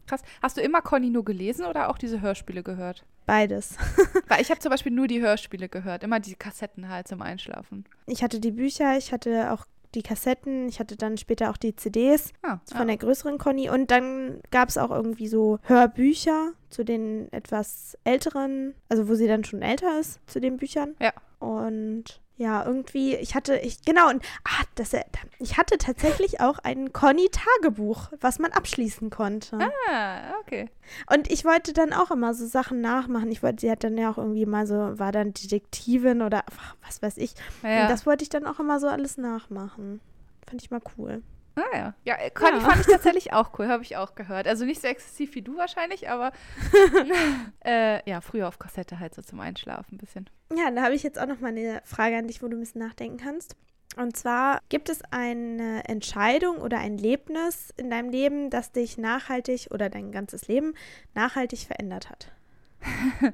Krass. Hast du immer Conny nur gelesen oder auch diese Hörspiele gehört? Beides. [LAUGHS] Weil ich habe zum Beispiel nur die Hörspiele gehört. Immer die Kassetten halt zum Einschlafen. Ich hatte die Bücher, ich hatte auch die Kassetten, ich hatte dann später auch die CDs Ah, von ja. der größeren Conny und dann gab es auch irgendwie so Hörbücher zu den etwas älteren, also wo sie dann schon älter ist, zu den Büchern. Ja. Und ja, irgendwie, ich hatte, ich, genau, und ah, das, ich hatte tatsächlich auch ein Conny-Tagebuch, was man abschließen konnte. Ah, okay. Und ich wollte dann auch immer so Sachen nachmachen. Ich wollte, sie hat dann ja auch irgendwie mal so, war dann Detektivin oder was weiß ich. Ja. Und das wollte ich dann auch immer so alles nachmachen. Fand ich mal cool. Ah, ja. Ja, äh, Conny Ja. fand ich [LAUGHS] tatsächlich auch cool. Habe ich auch gehört. Also nicht so exzessiv wie du wahrscheinlich, aber [LAUGHS] äh, ja, früher auf Kassette halt so zum Einschlafen ein bisschen. Ja, da habe ich jetzt auch noch mal eine Frage an dich, wo du ein bisschen nachdenken kannst. Und zwar, gibt es eine Entscheidung oder ein Erlebnis in deinem Leben, das dich nachhaltig oder dein ganzes Leben nachhaltig verändert hat? [LAUGHS]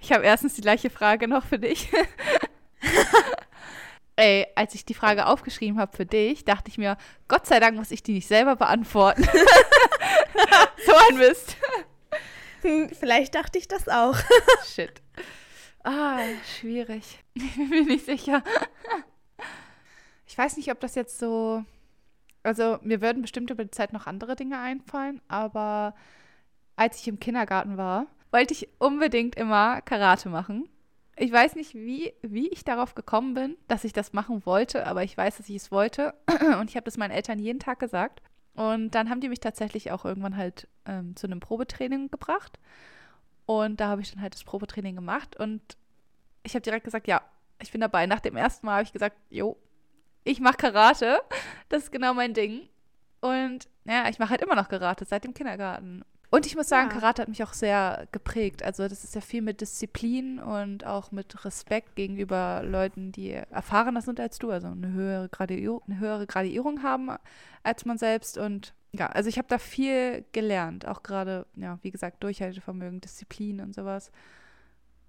Ich habe erstens die gleiche Frage noch für dich. Ey, als ich die Frage aufgeschrieben habe für dich, dachte ich mir, Gott sei Dank muss ich die nicht selber beantworten. [LAUGHS] so ein Mist. Hm, vielleicht dachte ich das auch. [LAUGHS] Shit. Ah, schwierig. [LAUGHS] Ich bin mir nicht sicher. Ich weiß nicht, ob das jetzt so. Also, mir würden bestimmt über die Zeit noch andere Dinge einfallen, aber als ich im Kindergarten war, wollte ich unbedingt immer Karate machen. Ich weiß nicht, wie, wie ich darauf gekommen bin, dass ich das machen wollte, aber ich weiß, dass ich es wollte. [CLEARS THROAT] Und ich habe das meinen Eltern jeden Tag gesagt. Und dann haben die mich tatsächlich auch irgendwann halt ähm, zu einem Probetraining gebracht. Und da habe ich dann halt das Probetraining gemacht und ich habe direkt gesagt, ja, ich bin dabei. Nach dem ersten Mal habe ich gesagt, jo, ich mache Karate. Das ist genau mein Ding. Und ja, ich mache halt immer noch Karate seit dem Kindergarten. Und ich muss sagen, ja. Karate hat mich auch sehr geprägt. Also das ist ja viel mit Disziplin und auch mit Respekt gegenüber Leuten, die erfahrener sind als du, also eine höhere, Graduierung, eine höhere Graduierung haben als man selbst. Und ja, also ich habe da viel gelernt, auch gerade, ja, wie gesagt, Durchhaltevermögen, Disziplin und sowas.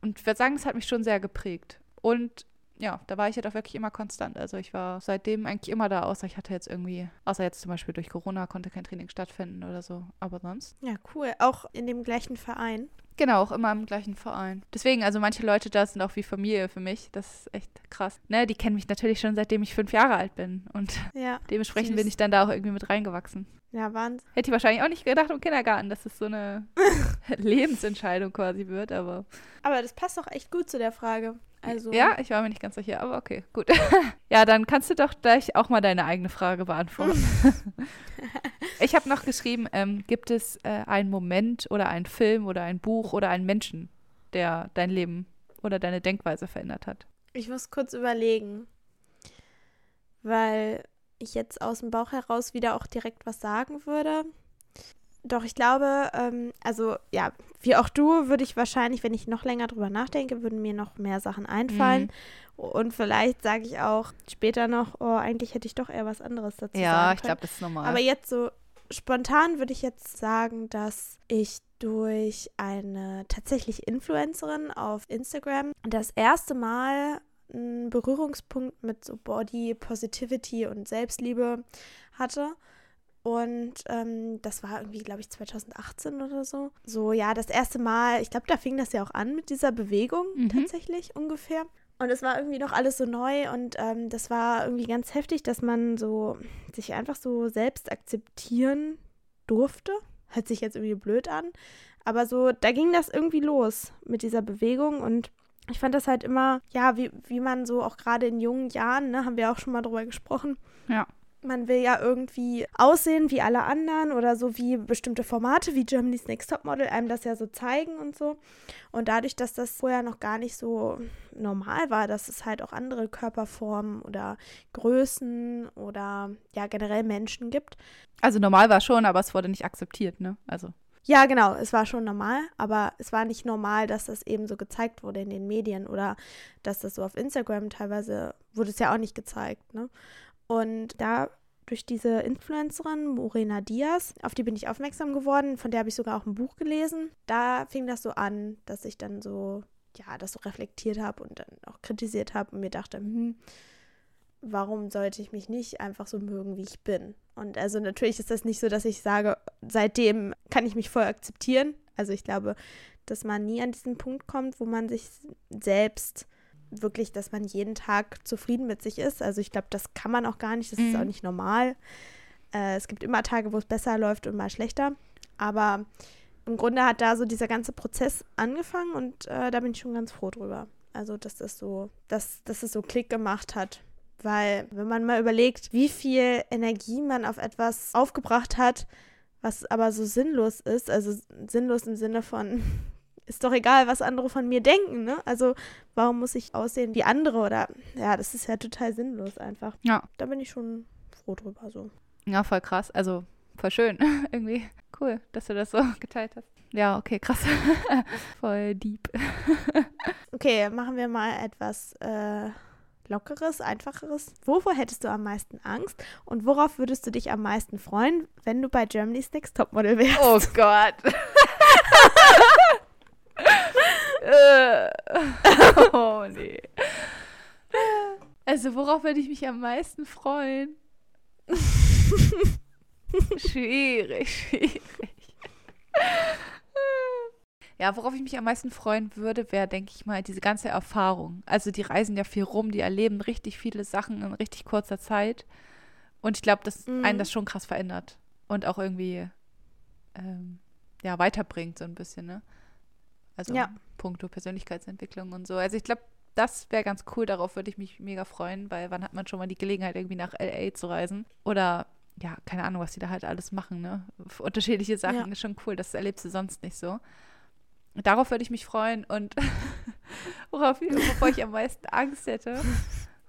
Und ich würde sagen, es hat mich schon sehr geprägt. Und ja, da war ich halt auch wirklich immer konstant. Also ich war seitdem eigentlich immer da, außer ich hatte jetzt irgendwie, außer jetzt zum Beispiel durch Corona konnte kein Training stattfinden oder so. Aber sonst. Ja, cool. Auch in dem gleichen Verein. Genau, auch immer im gleichen Verein. Deswegen, also manche Leute da sind auch wie Familie für mich. Das ist echt krass. Ne, die kennen mich natürlich schon seitdem ich fünf Jahre alt bin. Und ja, [LAUGHS] dementsprechend süß. bin ich dann da auch irgendwie mit reingewachsen. Ja, Wahnsinn. Hätte ich wahrscheinlich auch nicht gedacht im Kindergarten, dass es so eine [LAUGHS] [LAUGHS] Lebensentscheidung quasi wird, aber. Aber das passt auch echt gut zu der Frage. Also ja, ich war mir nicht ganz sicher, aber okay, gut. [LAUGHS] ja, dann kannst du doch gleich auch mal deine eigene Frage beantworten. [LAUGHS] ich habe noch geschrieben, ähm, gibt es äh, einen Moment oder einen Film oder ein Buch oder einen Menschen, der dein Leben oder deine Denkweise verändert hat? Ich muss kurz überlegen, weil ich jetzt aus dem Bauch heraus wieder auch direkt was sagen würde. Doch, ich glaube, ähm, also ja, wie auch du, würde ich wahrscheinlich, wenn ich noch länger drüber nachdenke, würden mir noch mehr Sachen einfallen. Mhm. Und vielleicht sage ich auch später noch, oh, eigentlich hätte ich doch eher was anderes dazu ja, ich glaube, das ist normal. Aber jetzt so spontan würde ich jetzt sagen, dass ich durch eine tatsächlich Influencerin auf Instagram das erste Mal einen Berührungspunkt mit so Body Positivity und Selbstliebe hatte. Und ähm, das war irgendwie, glaube ich, 2018 oder so. So, ja, das erste Mal, ich glaube, da fing das ja auch an mit dieser Bewegung mhm. tatsächlich ungefähr. Und es war irgendwie noch alles so neu und ähm, das war irgendwie ganz heftig, dass man so sich einfach so selbst akzeptieren durfte. Hört sich jetzt irgendwie blöd an. Aber so, da ging das irgendwie los mit dieser Bewegung und ich fand das halt immer, ja, wie, wie man so auch gerade in jungen Jahren, ne, haben wir auch schon mal drüber gesprochen. Ja man will ja irgendwie aussehen wie alle anderen oder so wie bestimmte Formate wie Germany's Next Topmodel einem das ja so zeigen und so. Und dadurch, dass das vorher noch gar nicht so normal war, dass es halt auch andere Körperformen oder Größen oder ja generell Menschen gibt. Also normal war schon, aber es wurde nicht akzeptiert, ne? Also. Ja, genau, es war schon normal, aber es war nicht normal, dass das eben so gezeigt wurde in den Medien oder dass das so auf Instagram teilweise wurde es ja auch nicht gezeigt, ne? Und da durch diese Influencerin Morena Diaz, auf die bin ich aufmerksam geworden, von der habe ich sogar auch ein Buch gelesen. Da fing das so an, dass ich dann so, ja, das so reflektiert habe und dann auch kritisiert habe und mir dachte, hm, warum sollte ich mich nicht einfach so mögen, wie ich bin? Und also natürlich ist das nicht so, dass ich sage, seitdem kann ich mich voll akzeptieren. Also ich glaube, dass man nie an diesen Punkt kommt, wo man sich selbst wirklich, dass man jeden Tag zufrieden mit sich ist. Also ich glaube, das kann man auch gar nicht, das mhm. ist auch nicht normal. Äh, es gibt immer Tage, wo es besser läuft und mal schlechter. Aber im Grunde hat da so dieser ganze Prozess angefangen und äh, da bin ich schon ganz froh drüber. Also, dass das so, dass, dass es so Klick gemacht hat. Weil, wenn man mal überlegt, wie viel Energie man auf etwas aufgebracht hat, was aber so sinnlos ist, also sinnlos im Sinne von, [LAUGHS] ist doch egal, was andere von mir denken, ne? Also, warum muss ich aussehen wie andere oder ja, das ist ja total sinnlos einfach. Ja. Da bin ich schon froh drüber so. Ja, voll krass. Also, voll schön. [LAUGHS] Irgendwie cool, dass du das so geteilt hast. Ja, okay, krass. [LAUGHS] voll deep. [LAUGHS] okay, machen wir mal etwas äh, Lockeres, Einfacheres. Wovor hättest du am meisten Angst und worauf würdest du dich am meisten freuen, wenn du bei Germany's Next Topmodel wärst? Oh Gott. [LAUGHS] oh nee. Also worauf würde ich mich am meisten freuen? [LAUGHS] schwierig, schwierig. Ja, worauf ich mich am meisten freuen würde, wäre, denke ich mal, diese ganze Erfahrung. Also die reisen ja viel rum, die erleben richtig viele Sachen in richtig kurzer Zeit. Und ich glaube, dass mhm. einen das schon krass verändert. Und auch irgendwie ähm, ja, weiterbringt, so ein bisschen, ne? Also ja. puncto Persönlichkeitsentwicklung und so. Also ich glaube, das wäre ganz cool. Darauf würde ich mich mega freuen, weil wann hat man schon mal die Gelegenheit, irgendwie nach LA zu reisen? Oder ja, keine Ahnung, was die da halt alles machen, ne? Unterschiedliche Sachen ja. ist schon cool. Das erlebst du sonst nicht so. darauf würde ich mich freuen und [LAUGHS] worauf, wovor ich am meisten Angst hätte. [LAUGHS]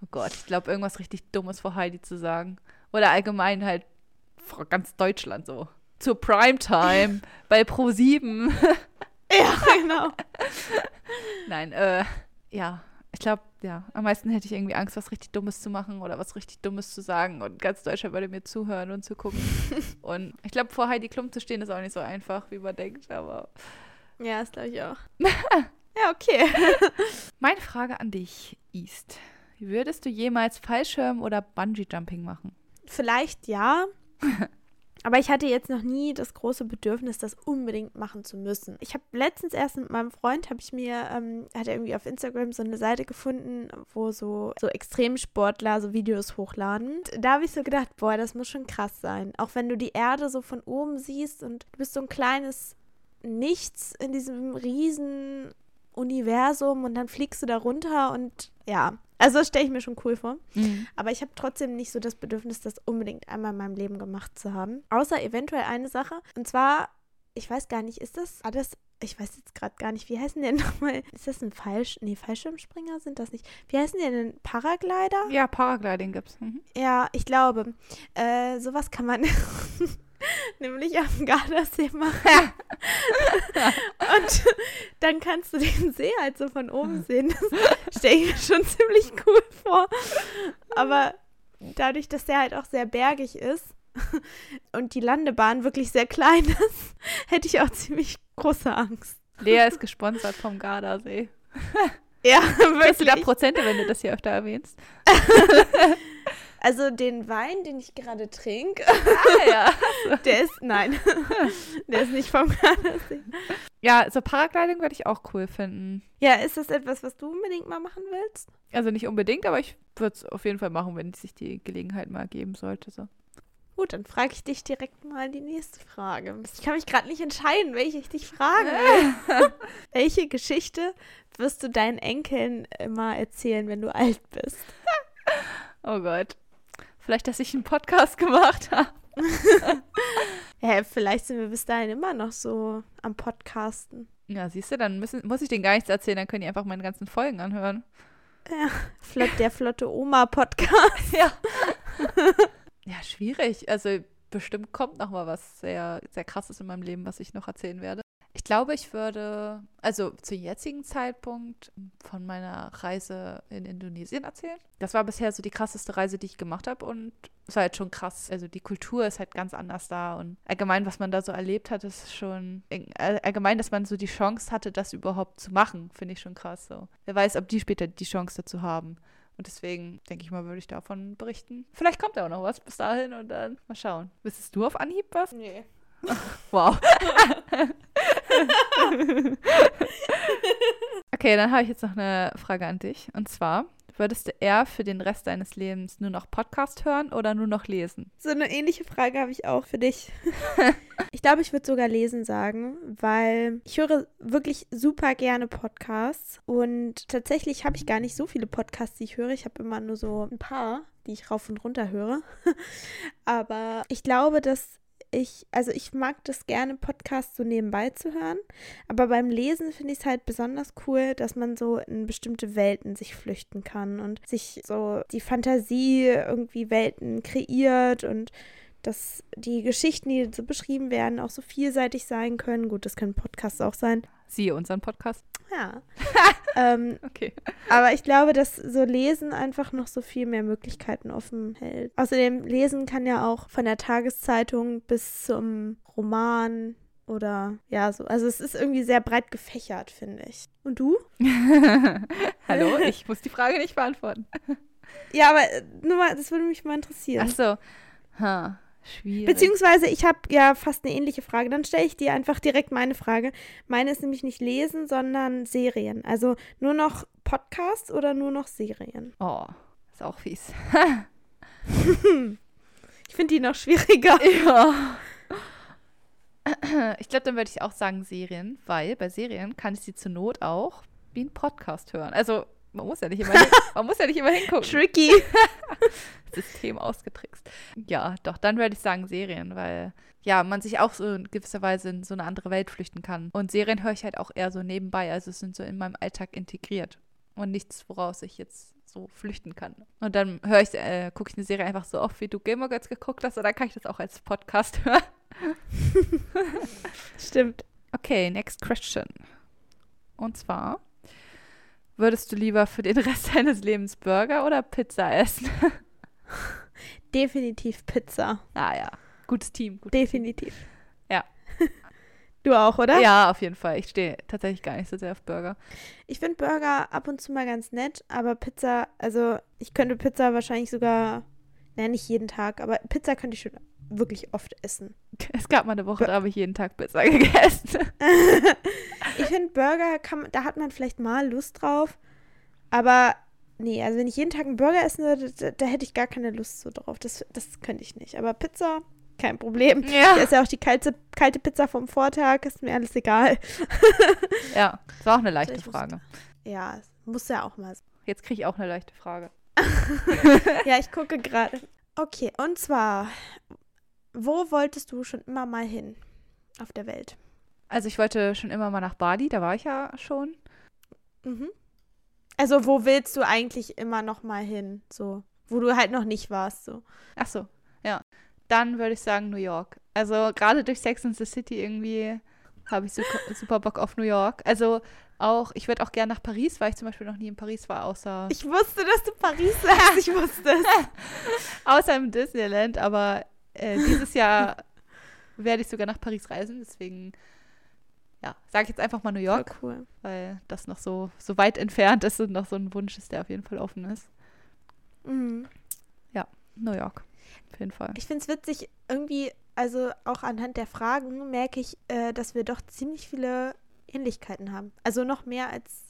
Oh Gott, ich glaube, irgendwas richtig Dummes vor Heidi zu sagen. Oder allgemein halt vor ganz Deutschland so. Zur Primetime bei Pro7. [LAUGHS] Ja, [LAUGHS] genau. Nein, äh, ja. Ich glaube, ja, am meisten hätte ich irgendwie Angst, was richtig Dummes zu machen oder was richtig Dummes zu sagen und ganz Deutschland würde mir zuhören und zu gucken. [LAUGHS] und ich glaube, vor Heidi Klum zu stehen ist auch nicht so einfach, wie man denkt, aber. Ja, das glaube ich auch. [LAUGHS] ja, okay. Meine Frage an dich ist: Würdest du jemals Fallschirm oder Bungee-Jumping machen? Vielleicht ja. Aber ich hatte jetzt noch nie das große Bedürfnis, das unbedingt machen zu müssen. Ich habe letztens erst mit meinem Freund, habe ich mir, ähm, hat er irgendwie auf Instagram so eine Seite gefunden, wo so, so Extremsportler so Videos hochladen. Und da habe ich so gedacht, boah, das muss schon krass sein. Auch wenn du die Erde so von oben siehst und du bist so ein kleines Nichts in diesem riesen Universum und dann fliegst du da runter und ja, also stelle ich mir schon cool vor. Mhm. Aber ich habe trotzdem nicht so das Bedürfnis, das unbedingt einmal in meinem Leben gemacht zu haben. Außer eventuell eine Sache. Und zwar, ich weiß gar nicht, ist das alles. Ich weiß jetzt gerade gar nicht, wie heißen die denn [LAUGHS] nochmal? Ist das ein Falsch. Nee, Fallschirmspringer sind das nicht. Wie heißen die denn? Paraglider? Ja, Paragliding gibt's. Mhm. Ja, ich glaube. Äh, sowas kann man [LAUGHS] nämlich auf dem Gardasee machen. [LAUGHS] Und dann kannst du den See halt so von oben sehen. Das stelle ich mir schon ziemlich cool vor. Aber dadurch, dass der halt auch sehr bergig ist und die Landebahn wirklich sehr klein ist, hätte ich auch ziemlich große Angst. Lea ist gesponsert vom Gardasee. Ja, Kriegst du da wirklich. Prozente, wenn du das hier öfter erwähnst? [LAUGHS] Also den Wein, den ich gerade trinke, Ah, ja. [LAUGHS] der ist, nein, [LAUGHS] der ist nicht vom Gardasee. Ja, so Paragliding würde ich auch cool finden. Ja, ist das etwas, was du unbedingt mal machen willst? Also nicht unbedingt, aber ich würde es auf jeden Fall machen, wenn sich die Gelegenheit mal geben sollte. So. Gut, dann frage ich dich direkt mal die nächste Frage. Ich kann mich gerade nicht entscheiden, welche ich dich fragen will. [LAUGHS] welche Geschichte wirst du deinen Enkeln immer erzählen, wenn du alt bist? Oh Gott. Vielleicht, dass ich einen Podcast [LAUGHS] gemacht habe. [LAUGHS] Ja, vielleicht sind wir bis dahin immer noch so am Podcasten. Ja, siehst du, dann müssen, muss ich denen gar nichts erzählen, dann können die einfach meine ganzen Folgen anhören. Flott, der flotte Oma-Podcast. Ja. [LAUGHS] ja, schwierig. Also bestimmt kommt noch mal was sehr, sehr krasses in meinem Leben, was ich noch erzählen werde. Ich glaube, ich würde, also zum jetzigen Zeitpunkt von meiner Reise in Indonesien erzählen. Das war bisher so die krasseste Reise, die ich gemacht habe und es war halt schon krass. Also die Kultur ist halt ganz anders da und allgemein, was man da so erlebt hat, ist schon, all- allgemein, dass man so die Chance hatte, das überhaupt zu machen, finde ich schon krass so. Wer weiß, ob die später die Chance dazu haben. Und deswegen denke ich mal, würde ich davon berichten. Vielleicht kommt da auch noch was bis dahin und dann mal schauen. Wissest du auf Anhieb was? Nee. [LAUGHS] Wow. [LAUGHS] [LAUGHS] okay, dann habe ich jetzt noch eine Frage an dich. Und zwar, würdest du eher für den Rest deines Lebens nur noch Podcast hören oder nur noch lesen? So eine ähnliche Frage habe ich auch für dich. [LAUGHS] ich glaube, ich würde sogar lesen sagen, weil ich höre wirklich super gerne Podcasts und tatsächlich habe ich gar nicht so viele Podcasts, die ich höre. Ich habe immer nur so ein paar, die ich rauf und runter höre. [LAUGHS] Aber ich glaube, dass ich, also ich mag das gerne, Podcasts so nebenbei zu hören. Aber beim Lesen finde ich es halt besonders cool, dass man so in bestimmte Welten sich flüchten kann und sich so die Fantasie irgendwie Welten kreiert und dass die Geschichten, die so beschrieben werden, auch so vielseitig sein können. Gut, das können Podcasts auch sein. Siehe unseren Podcast. Ja. [LAUGHS] ähm, Okay. aber ich glaube, dass so Lesen einfach noch so viel mehr Möglichkeiten offen hält. Außerdem, Lesen kann ja auch von der Tageszeitung bis zum Roman oder ja, so. Also es ist irgendwie sehr breit gefächert, finde ich. Und du? [LAUGHS] Hallo, ich muss die Frage nicht beantworten. Ja, aber äh, nur mal, das würde mich mal interessieren. Ach so. Ha, schwierig. Beziehungsweise, ich habe ja fast eine ähnliche Frage. Dann stelle ich dir einfach direkt meine Frage. Meine ist nämlich nicht Lesen, sondern Serien. Also nur noch Podcasts oder nur noch Serien? oh, ist auch fies. [LAUGHS] Ich finde die noch schwieriger. [LAUGHS] Ja. Ich glaube, dann würde ich auch sagen Serien, weil bei Serien kann ich sie zur Not auch wie ein Podcast hören. Also man muss ja nicht immer, hin, [LAUGHS] man muss ja nicht immer hingucken. Tricky. [LAUGHS] System ausgetrickst. Ja, doch, dann würde ich sagen Serien, weil ja, man sich auch so in gewisser Weise in so eine andere Welt flüchten kann. Und Serien höre ich halt auch eher so nebenbei, also es sind so in meinem Alltag integriert und nichts, woraus ich jetzt so flüchten kann. Und dann höre ich, äh, gucke ich eine Serie einfach so oft, wie du Gamer Girls geguckt hast, oder kann ich das auch als Podcast hören? [LAUGHS] Stimmt. Okay, next question. Und zwar, würdest du lieber für den Rest [LAUGHS] deines Lebens Burger oder Pizza essen? [LAUGHS] Definitiv Pizza. Ah ja, gutes Team. Gutes Definitiv. Ja. [LAUGHS] Du auch, oder? Team. Ja, auf jeden Fall. Ich stehe tatsächlich gar nicht so sehr auf Burger. Ich finde Burger ab und zu mal ganz nett, aber Pizza, also ich könnte Pizza wahrscheinlich sogar, naja, nicht jeden Tag, aber Pizza könnte ich schon wirklich oft essen. [LAUGHS] Es gab mal eine Woche, da habe ich jeden Tag Pizza gegessen. [LAUGHS] ich finde Burger, kann, da hat man vielleicht mal Lust drauf, aber nee, also wenn ich jeden Tag einen Burger essen würde, da, da hätte ich gar keine Lust so drauf. Das, das könnte ich nicht. Aber Pizza, kein Problem. Ja. Da ist ja auch die kalte, kalte Pizza vom Vortag, ist mir alles egal. [LAUGHS] Ja, das war auch eine leichte Ich muss- Frage. Ja, muss ja auch mal sein. Jetzt kriege ich auch eine leichte Frage. Ja, ich gucke gerade. Okay, und zwar, wo wolltest du schon immer mal hin auf der Welt? Also ich wollte schon immer mal nach Bali, da war ich ja schon. Mhm. Also, wo willst du eigentlich immer noch mal hin? So, wo du halt noch nicht warst, so. Ach so, ja. Dann würde ich sagen New York. Also gerade durch Sex and the City irgendwie habe ich super, [LAUGHS] super Bock auf New York. Also auch, ich würde auch gerne nach Paris, weil ich zum Beispiel noch nie in Paris war, außer, Ich wusste, dass du Paris sagst. Ich wusste es. [LAUGHS] außer im Disneyland. Aber äh, dieses Jahr [LAUGHS] werde ich sogar nach Paris reisen. Deswegen, ja, sage ich jetzt einfach mal New York, cool. weil das noch so, so weit entfernt ist und noch so ein Wunsch ist, der auf jeden Fall offen ist. Mhm. New York, auf jeden Fall. Ich finde es witzig, irgendwie, also auch anhand der Fragen merke ich, äh, dass wir doch ziemlich viele Ähnlichkeiten haben. Also noch mehr als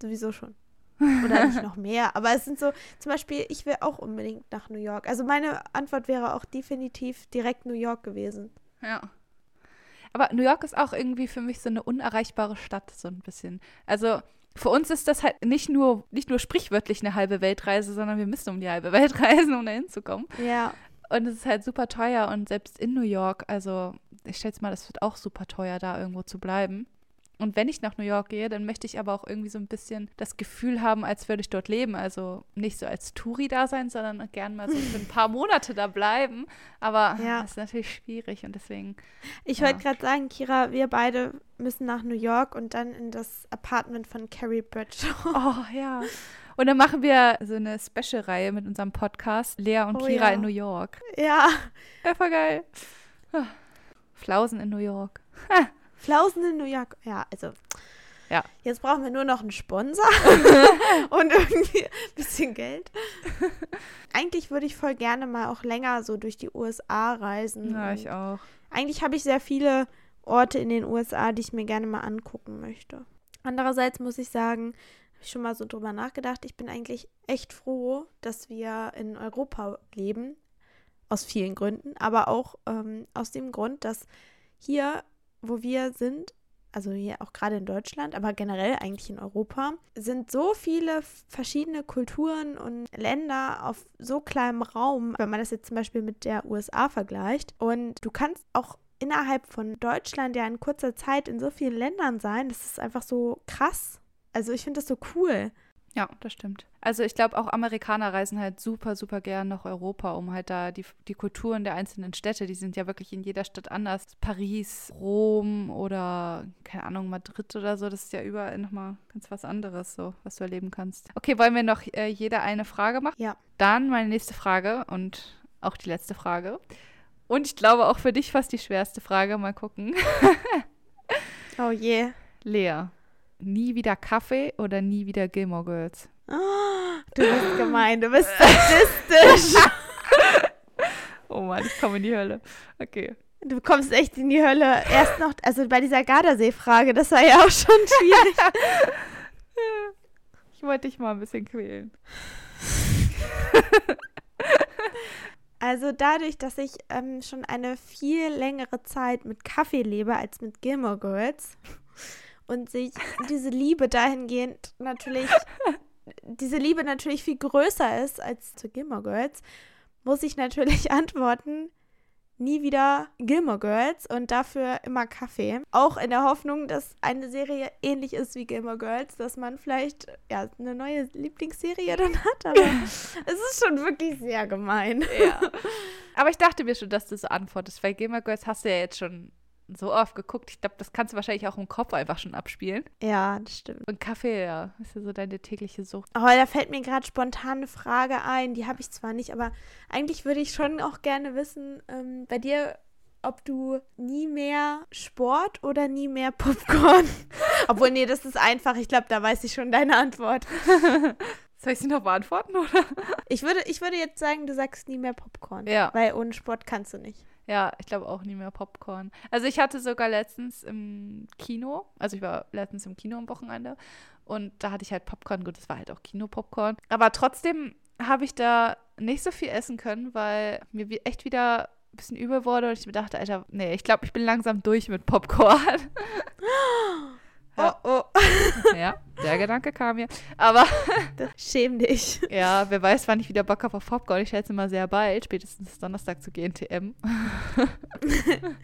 sowieso schon. Oder nicht noch mehr, aber es sind so, zum Beispiel, ich will auch unbedingt nach New York. Also meine Antwort wäre auch definitiv direkt New York gewesen. Ja. Aber New York ist auch irgendwie für mich so eine unerreichbare Stadt, so ein bisschen. Also für uns ist das halt nicht nur, nicht nur sprichwörtlich eine halbe Weltreise, sondern wir müssen um die halbe Welt [LAUGHS] reisen, um da hinzukommen. Ja. Und es ist halt super teuer und selbst in New York, also ich schätze mal, es wird auch super teuer, da irgendwo zu bleiben. Und wenn ich nach New York gehe, dann möchte ich aber auch irgendwie so ein bisschen das Gefühl haben, als würde ich dort leben. Also nicht so als Touri da sein, sondern gern mal so für ein paar [LAUGHS] Monate da bleiben. Aber Ja. das ist natürlich schwierig und deswegen Ich Ja. wollte gerade sagen, Kira, wir beide müssen nach New York und dann in das Apartment von Carrie Bradshaw. [LAUGHS] Oh ja. Und dann machen wir so eine Special-Reihe mit unserem Podcast Lea und Oh, Kira ja. in New York. Ja, Ja, voll geil. Flausen in New York. Flausen in New York. Ja, also. Ja. Jetzt brauchen wir nur noch einen Sponsor [LAUGHS] und irgendwie ein bisschen Geld. Eigentlich würde ich voll gerne mal auch länger so durch die USA reisen. Ja, ich auch. Eigentlich habe ich sehr viele Orte in den USA, die ich mir gerne mal angucken möchte. Andererseits muss ich sagen, habe ich schon mal so drüber nachgedacht, ich bin eigentlich echt froh, dass wir in Europa leben. Aus vielen Gründen, aber auch ähm, aus dem Grund, dass hier, wo wir sind, also hier auch gerade in Deutschland, aber generell eigentlich in Europa, sind so viele verschiedene Kulturen und Länder auf so kleinem Raum, wenn man das jetzt zum Beispiel mit der USA vergleicht. Und du kannst auch innerhalb von Deutschland ja in kurzer Zeit in so vielen Ländern sein. Das ist einfach so krass. Also ich finde das so cool. Ja, das stimmt. Also ich glaube, auch Amerikaner reisen halt super, super gern nach Europa, um halt da die, die Kulturen der einzelnen Städte, die sind ja wirklich in jeder Stadt anders. Paris, Rom oder, keine Ahnung, Madrid oder so, das ist ja überall nochmal ganz was anderes, so, was du erleben kannst. Okay, wollen wir noch äh, jeder eine Frage machen? Ja. Dann meine nächste Frage und auch die letzte Frage. Und ich glaube auch für dich fast die schwerste Frage. Mal gucken. [LAUGHS] Oh je. Lea, nie wieder Kaffee oder nie wieder Gilmore Girls? Ah, Du bist gemein, du bist statistisch. [LAUGHS] Oh Mann, ich komme in die Hölle. Okay. Du kommst echt in die Hölle. Erst noch, also bei dieser Gardasee-Frage, das war ja auch schon schwierig. [LAUGHS] Ich wollte dich mal ein bisschen quälen. [LAUGHS] Also dadurch, dass ich ähm, schon eine viel längere Zeit mit Kaffee lebe als mit Gilmore Girls und sich diese Liebe dahingehend natürlich [LAUGHS] diese Liebe natürlich viel größer ist als zu Gilmore Girls, muss ich natürlich [LAUGHS] antworten, nie wieder Gilmore Girls und dafür immer Kaffee. Auch in der Hoffnung, dass eine Serie ähnlich ist wie Gilmore Girls, dass man vielleicht ja, eine neue Lieblingsserie dann hat. Aber [LAUGHS] es ist schon wirklich sehr gemein. Ja. Aber ich dachte mir schon, dass du so antwortest, weil Gilmore Girls hast du ja jetzt schon so oft geguckt. Ich glaube, das kannst du wahrscheinlich auch im Kopf einfach schon abspielen. Ja, das stimmt. Und Kaffee, ja, ist ja so deine tägliche Sucht. Oh, da fällt mir gerade spontan eine Frage ein. Die habe ich zwar nicht, aber eigentlich würde ich schon auch gerne wissen, ähm, bei dir, ob du nie mehr Sport oder nie mehr Popcorn. [LAUGHS] Obwohl, nee, das ist einfach. Ich glaube, da weiß ich schon deine Antwort. [LAUGHS] Soll ich sie noch beantworten, oder? Ich würde, ich würde jetzt sagen, du sagst nie mehr Popcorn. Ja. Weil ohne Sport kannst du nicht. Ja, ich glaube auch nie mehr Popcorn. Also ich hatte sogar letztens im Kino, also ich war letztens im Kino am Wochenende und da hatte ich halt Popcorn. Gut, das war halt auch Kino-Popcorn. Aber trotzdem habe ich da nicht so viel essen können, weil mir echt wieder ein bisschen übel wurde und ich mir dachte, Alter, nee, ich glaube, ich bin langsam durch mit Popcorn. [LAUGHS] Oh, oh. [LAUGHS] Ja, der Gedanke kam mir. Aber [LAUGHS] schäm dich. Ja, wer weiß, wann ich wieder Bock habe auf Popcorn. Ich schätze mal sehr bald, spätestens Donnerstag zu GNTM. [LAUGHS]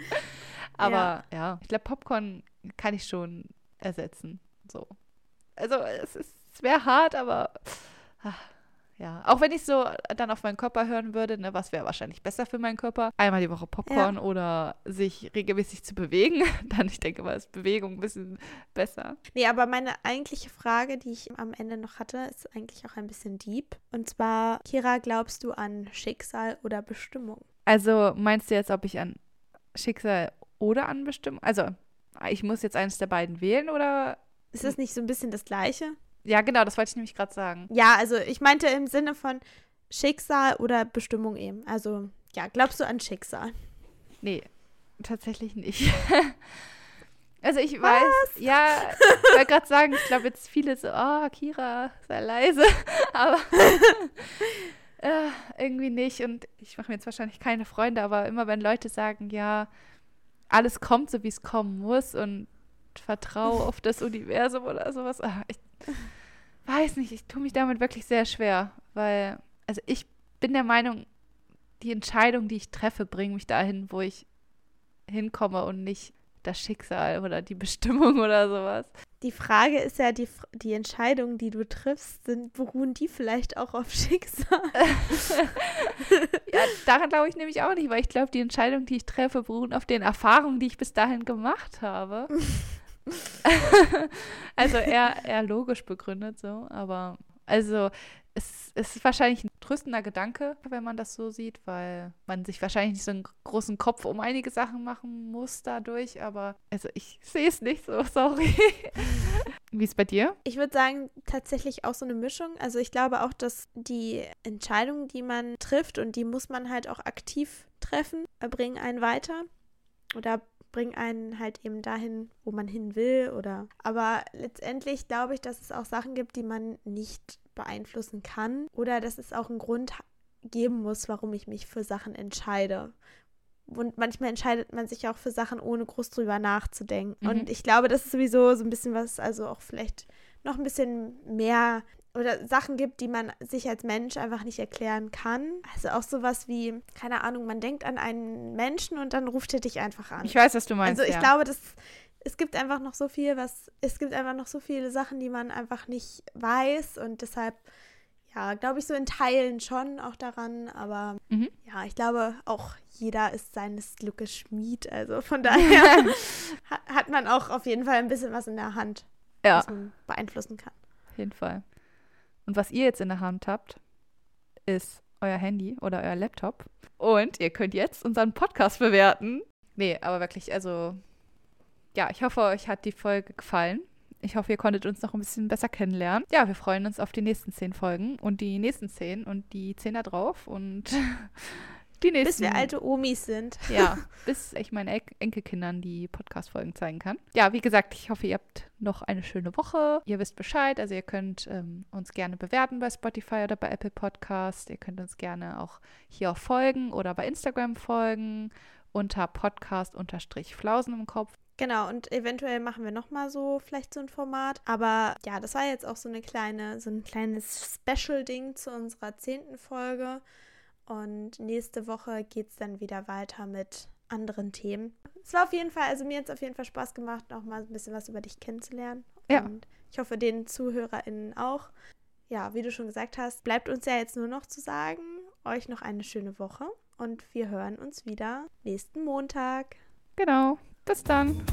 Aber ja, ja ich glaube, Popcorn kann ich schon ersetzen. So. Also, es, es wäre hart, aber. Ach, ja, auch wenn ich so dann auf meinen Körper hören würde, ne, was wäre wahrscheinlich besser für meinen Körper? Einmal die Woche Popcorn ja. oder sich regelmäßig zu bewegen. [LAUGHS] Dann, ich denke mal, ist Bewegung ein bisschen besser. Nee, aber meine eigentliche Frage, die ich am Ende noch hatte, ist eigentlich auch ein bisschen deep. Und zwar, Kira, glaubst du an Schicksal oder Bestimmung? Also meinst du jetzt, ob ich an Schicksal oder an Bestimmung? Also, ich muss jetzt eines der beiden wählen oder? Ist das nicht so ein bisschen das Gleiche? Ja, genau, das wollte ich nämlich gerade sagen. Ja, also ich meinte im Sinne von Schicksal oder Bestimmung eben. Also, ja, glaubst du an Schicksal? Nee, tatsächlich nicht. [LAUGHS] also ich Was? weiß, ja, ich wollte gerade sagen, ich glaube jetzt viele so, oh, Kira, sei leise. [LAUGHS] Aber [LAUGHS] äh, irgendwie nicht. Und ich mache mir jetzt wahrscheinlich keine Freunde, aber immer wenn Leute sagen, ja, alles kommt so, wie es kommen muss und vertraue auf das Universum oder sowas. Ach, ich, weiß nicht, ich tue mich damit wirklich sehr schwer, weil, also ich bin der Meinung, die Entscheidung, die ich treffe, bringt mich dahin, wo ich hinkomme und nicht das Schicksal oder die Bestimmung [LAUGHS] oder sowas. Die Frage ist ja, die, die Entscheidungen, die du triffst, sind, beruhen die vielleicht auch auf Schicksal? [LAUGHS] ja, daran glaube ich nämlich auch nicht, weil ich glaube, die Entscheidungen, die ich treffe, beruhen auf den Erfahrungen, die ich bis dahin gemacht habe. [LAUGHS] [LAUGHS] also eher, eher logisch begründet so, aber also es, ist wahrscheinlich ein tröstender Gedanke, wenn man das so sieht, weil man sich wahrscheinlich nicht so einen großen Kopf um einige Sachen machen muss dadurch, aber also ich sehe es nicht so, [LAUGHS] sorry. Wie ist bei dir? Ich würde sagen, tatsächlich auch so eine Mischung. Also ich glaube auch, dass die Entscheidungen, die man trifft und die muss man halt auch aktiv treffen, bringen einen weiter oder bringen einen halt eben dahin, wo man hin will oder aber letztendlich glaube ich, dass es auch Sachen gibt, die man nicht beeinflussen kann oder dass es auch einen Grund geben muss, warum ich mich für Sachen entscheide. Und manchmal entscheidet man sich auch für Sachen, ohne groß drüber nachzudenken. Mhm. Und ich glaube, das ist sowieso so ein bisschen was, also auch vielleicht noch ein bisschen mehr oder Sachen gibt, die man sich als Mensch einfach nicht erklären kann. Also auch sowas wie, keine Ahnung, man denkt an einen Menschen und dann ruft er dich einfach an. Ich weiß, was du meinst. Also ich ja. glaube, das, es gibt einfach noch so viel, was, es gibt einfach noch so viele Sachen, die man einfach nicht weiß und deshalb, ja, glaube ich so in Teilen schon auch daran, aber mhm. ja, ich glaube auch jeder ist seines Glückes Schmied, also von [LAUGHS] daher hat man auch auf jeden Fall ein bisschen was in der Hand, ja. was man beeinflussen kann. Auf jeden Fall. Und was ihr jetzt in der Hand habt, ist euer Handy oder euer Laptop. Und ihr könnt jetzt unseren Podcast bewerten. Nee, aber wirklich, also ja, ich hoffe, euch hat die Folge gefallen. Ich hoffe, ihr konntet uns noch ein bisschen besser kennenlernen. Ja, wir freuen uns auf die nächsten zehn Folgen und die nächsten zehn und die zehn da drauf und [LAUGHS] die nächsten. Bis wir alte Omis sind. [LAUGHS] Ja, bis ich meinen en Enkelkindern die Podcast-Folgen zeigen kann. Ja, wie gesagt, ich hoffe, ihr habt noch eine schöne Woche. Ihr wisst Bescheid. Also ihr könnt ähm, uns gerne bewerten bei Spotify oder bei Apple Podcast. Ihr könnt uns gerne auch hier auch folgen oder bei Instagram folgen unter Podcast-Flausen im Kopf. Genau, und eventuell machen wir nochmal so vielleicht so ein Format. Aber ja, das war jetzt auch so eine kleine, so ein kleines Special-Ding zu unserer zehnten Folge. Und nächste Woche geht es dann wieder weiter mit anderen Themen. Es war auf jeden Fall, also mir hat es auf jeden Fall Spaß gemacht, noch mal ein bisschen was über dich kennenzulernen. Ja. Und ich hoffe, den ZuhörerInnen auch. Ja, wie du schon gesagt hast, bleibt uns ja jetzt nur noch zu sagen, euch noch eine schöne Woche und wir hören uns wieder nächsten Montag. Genau. Bis dann.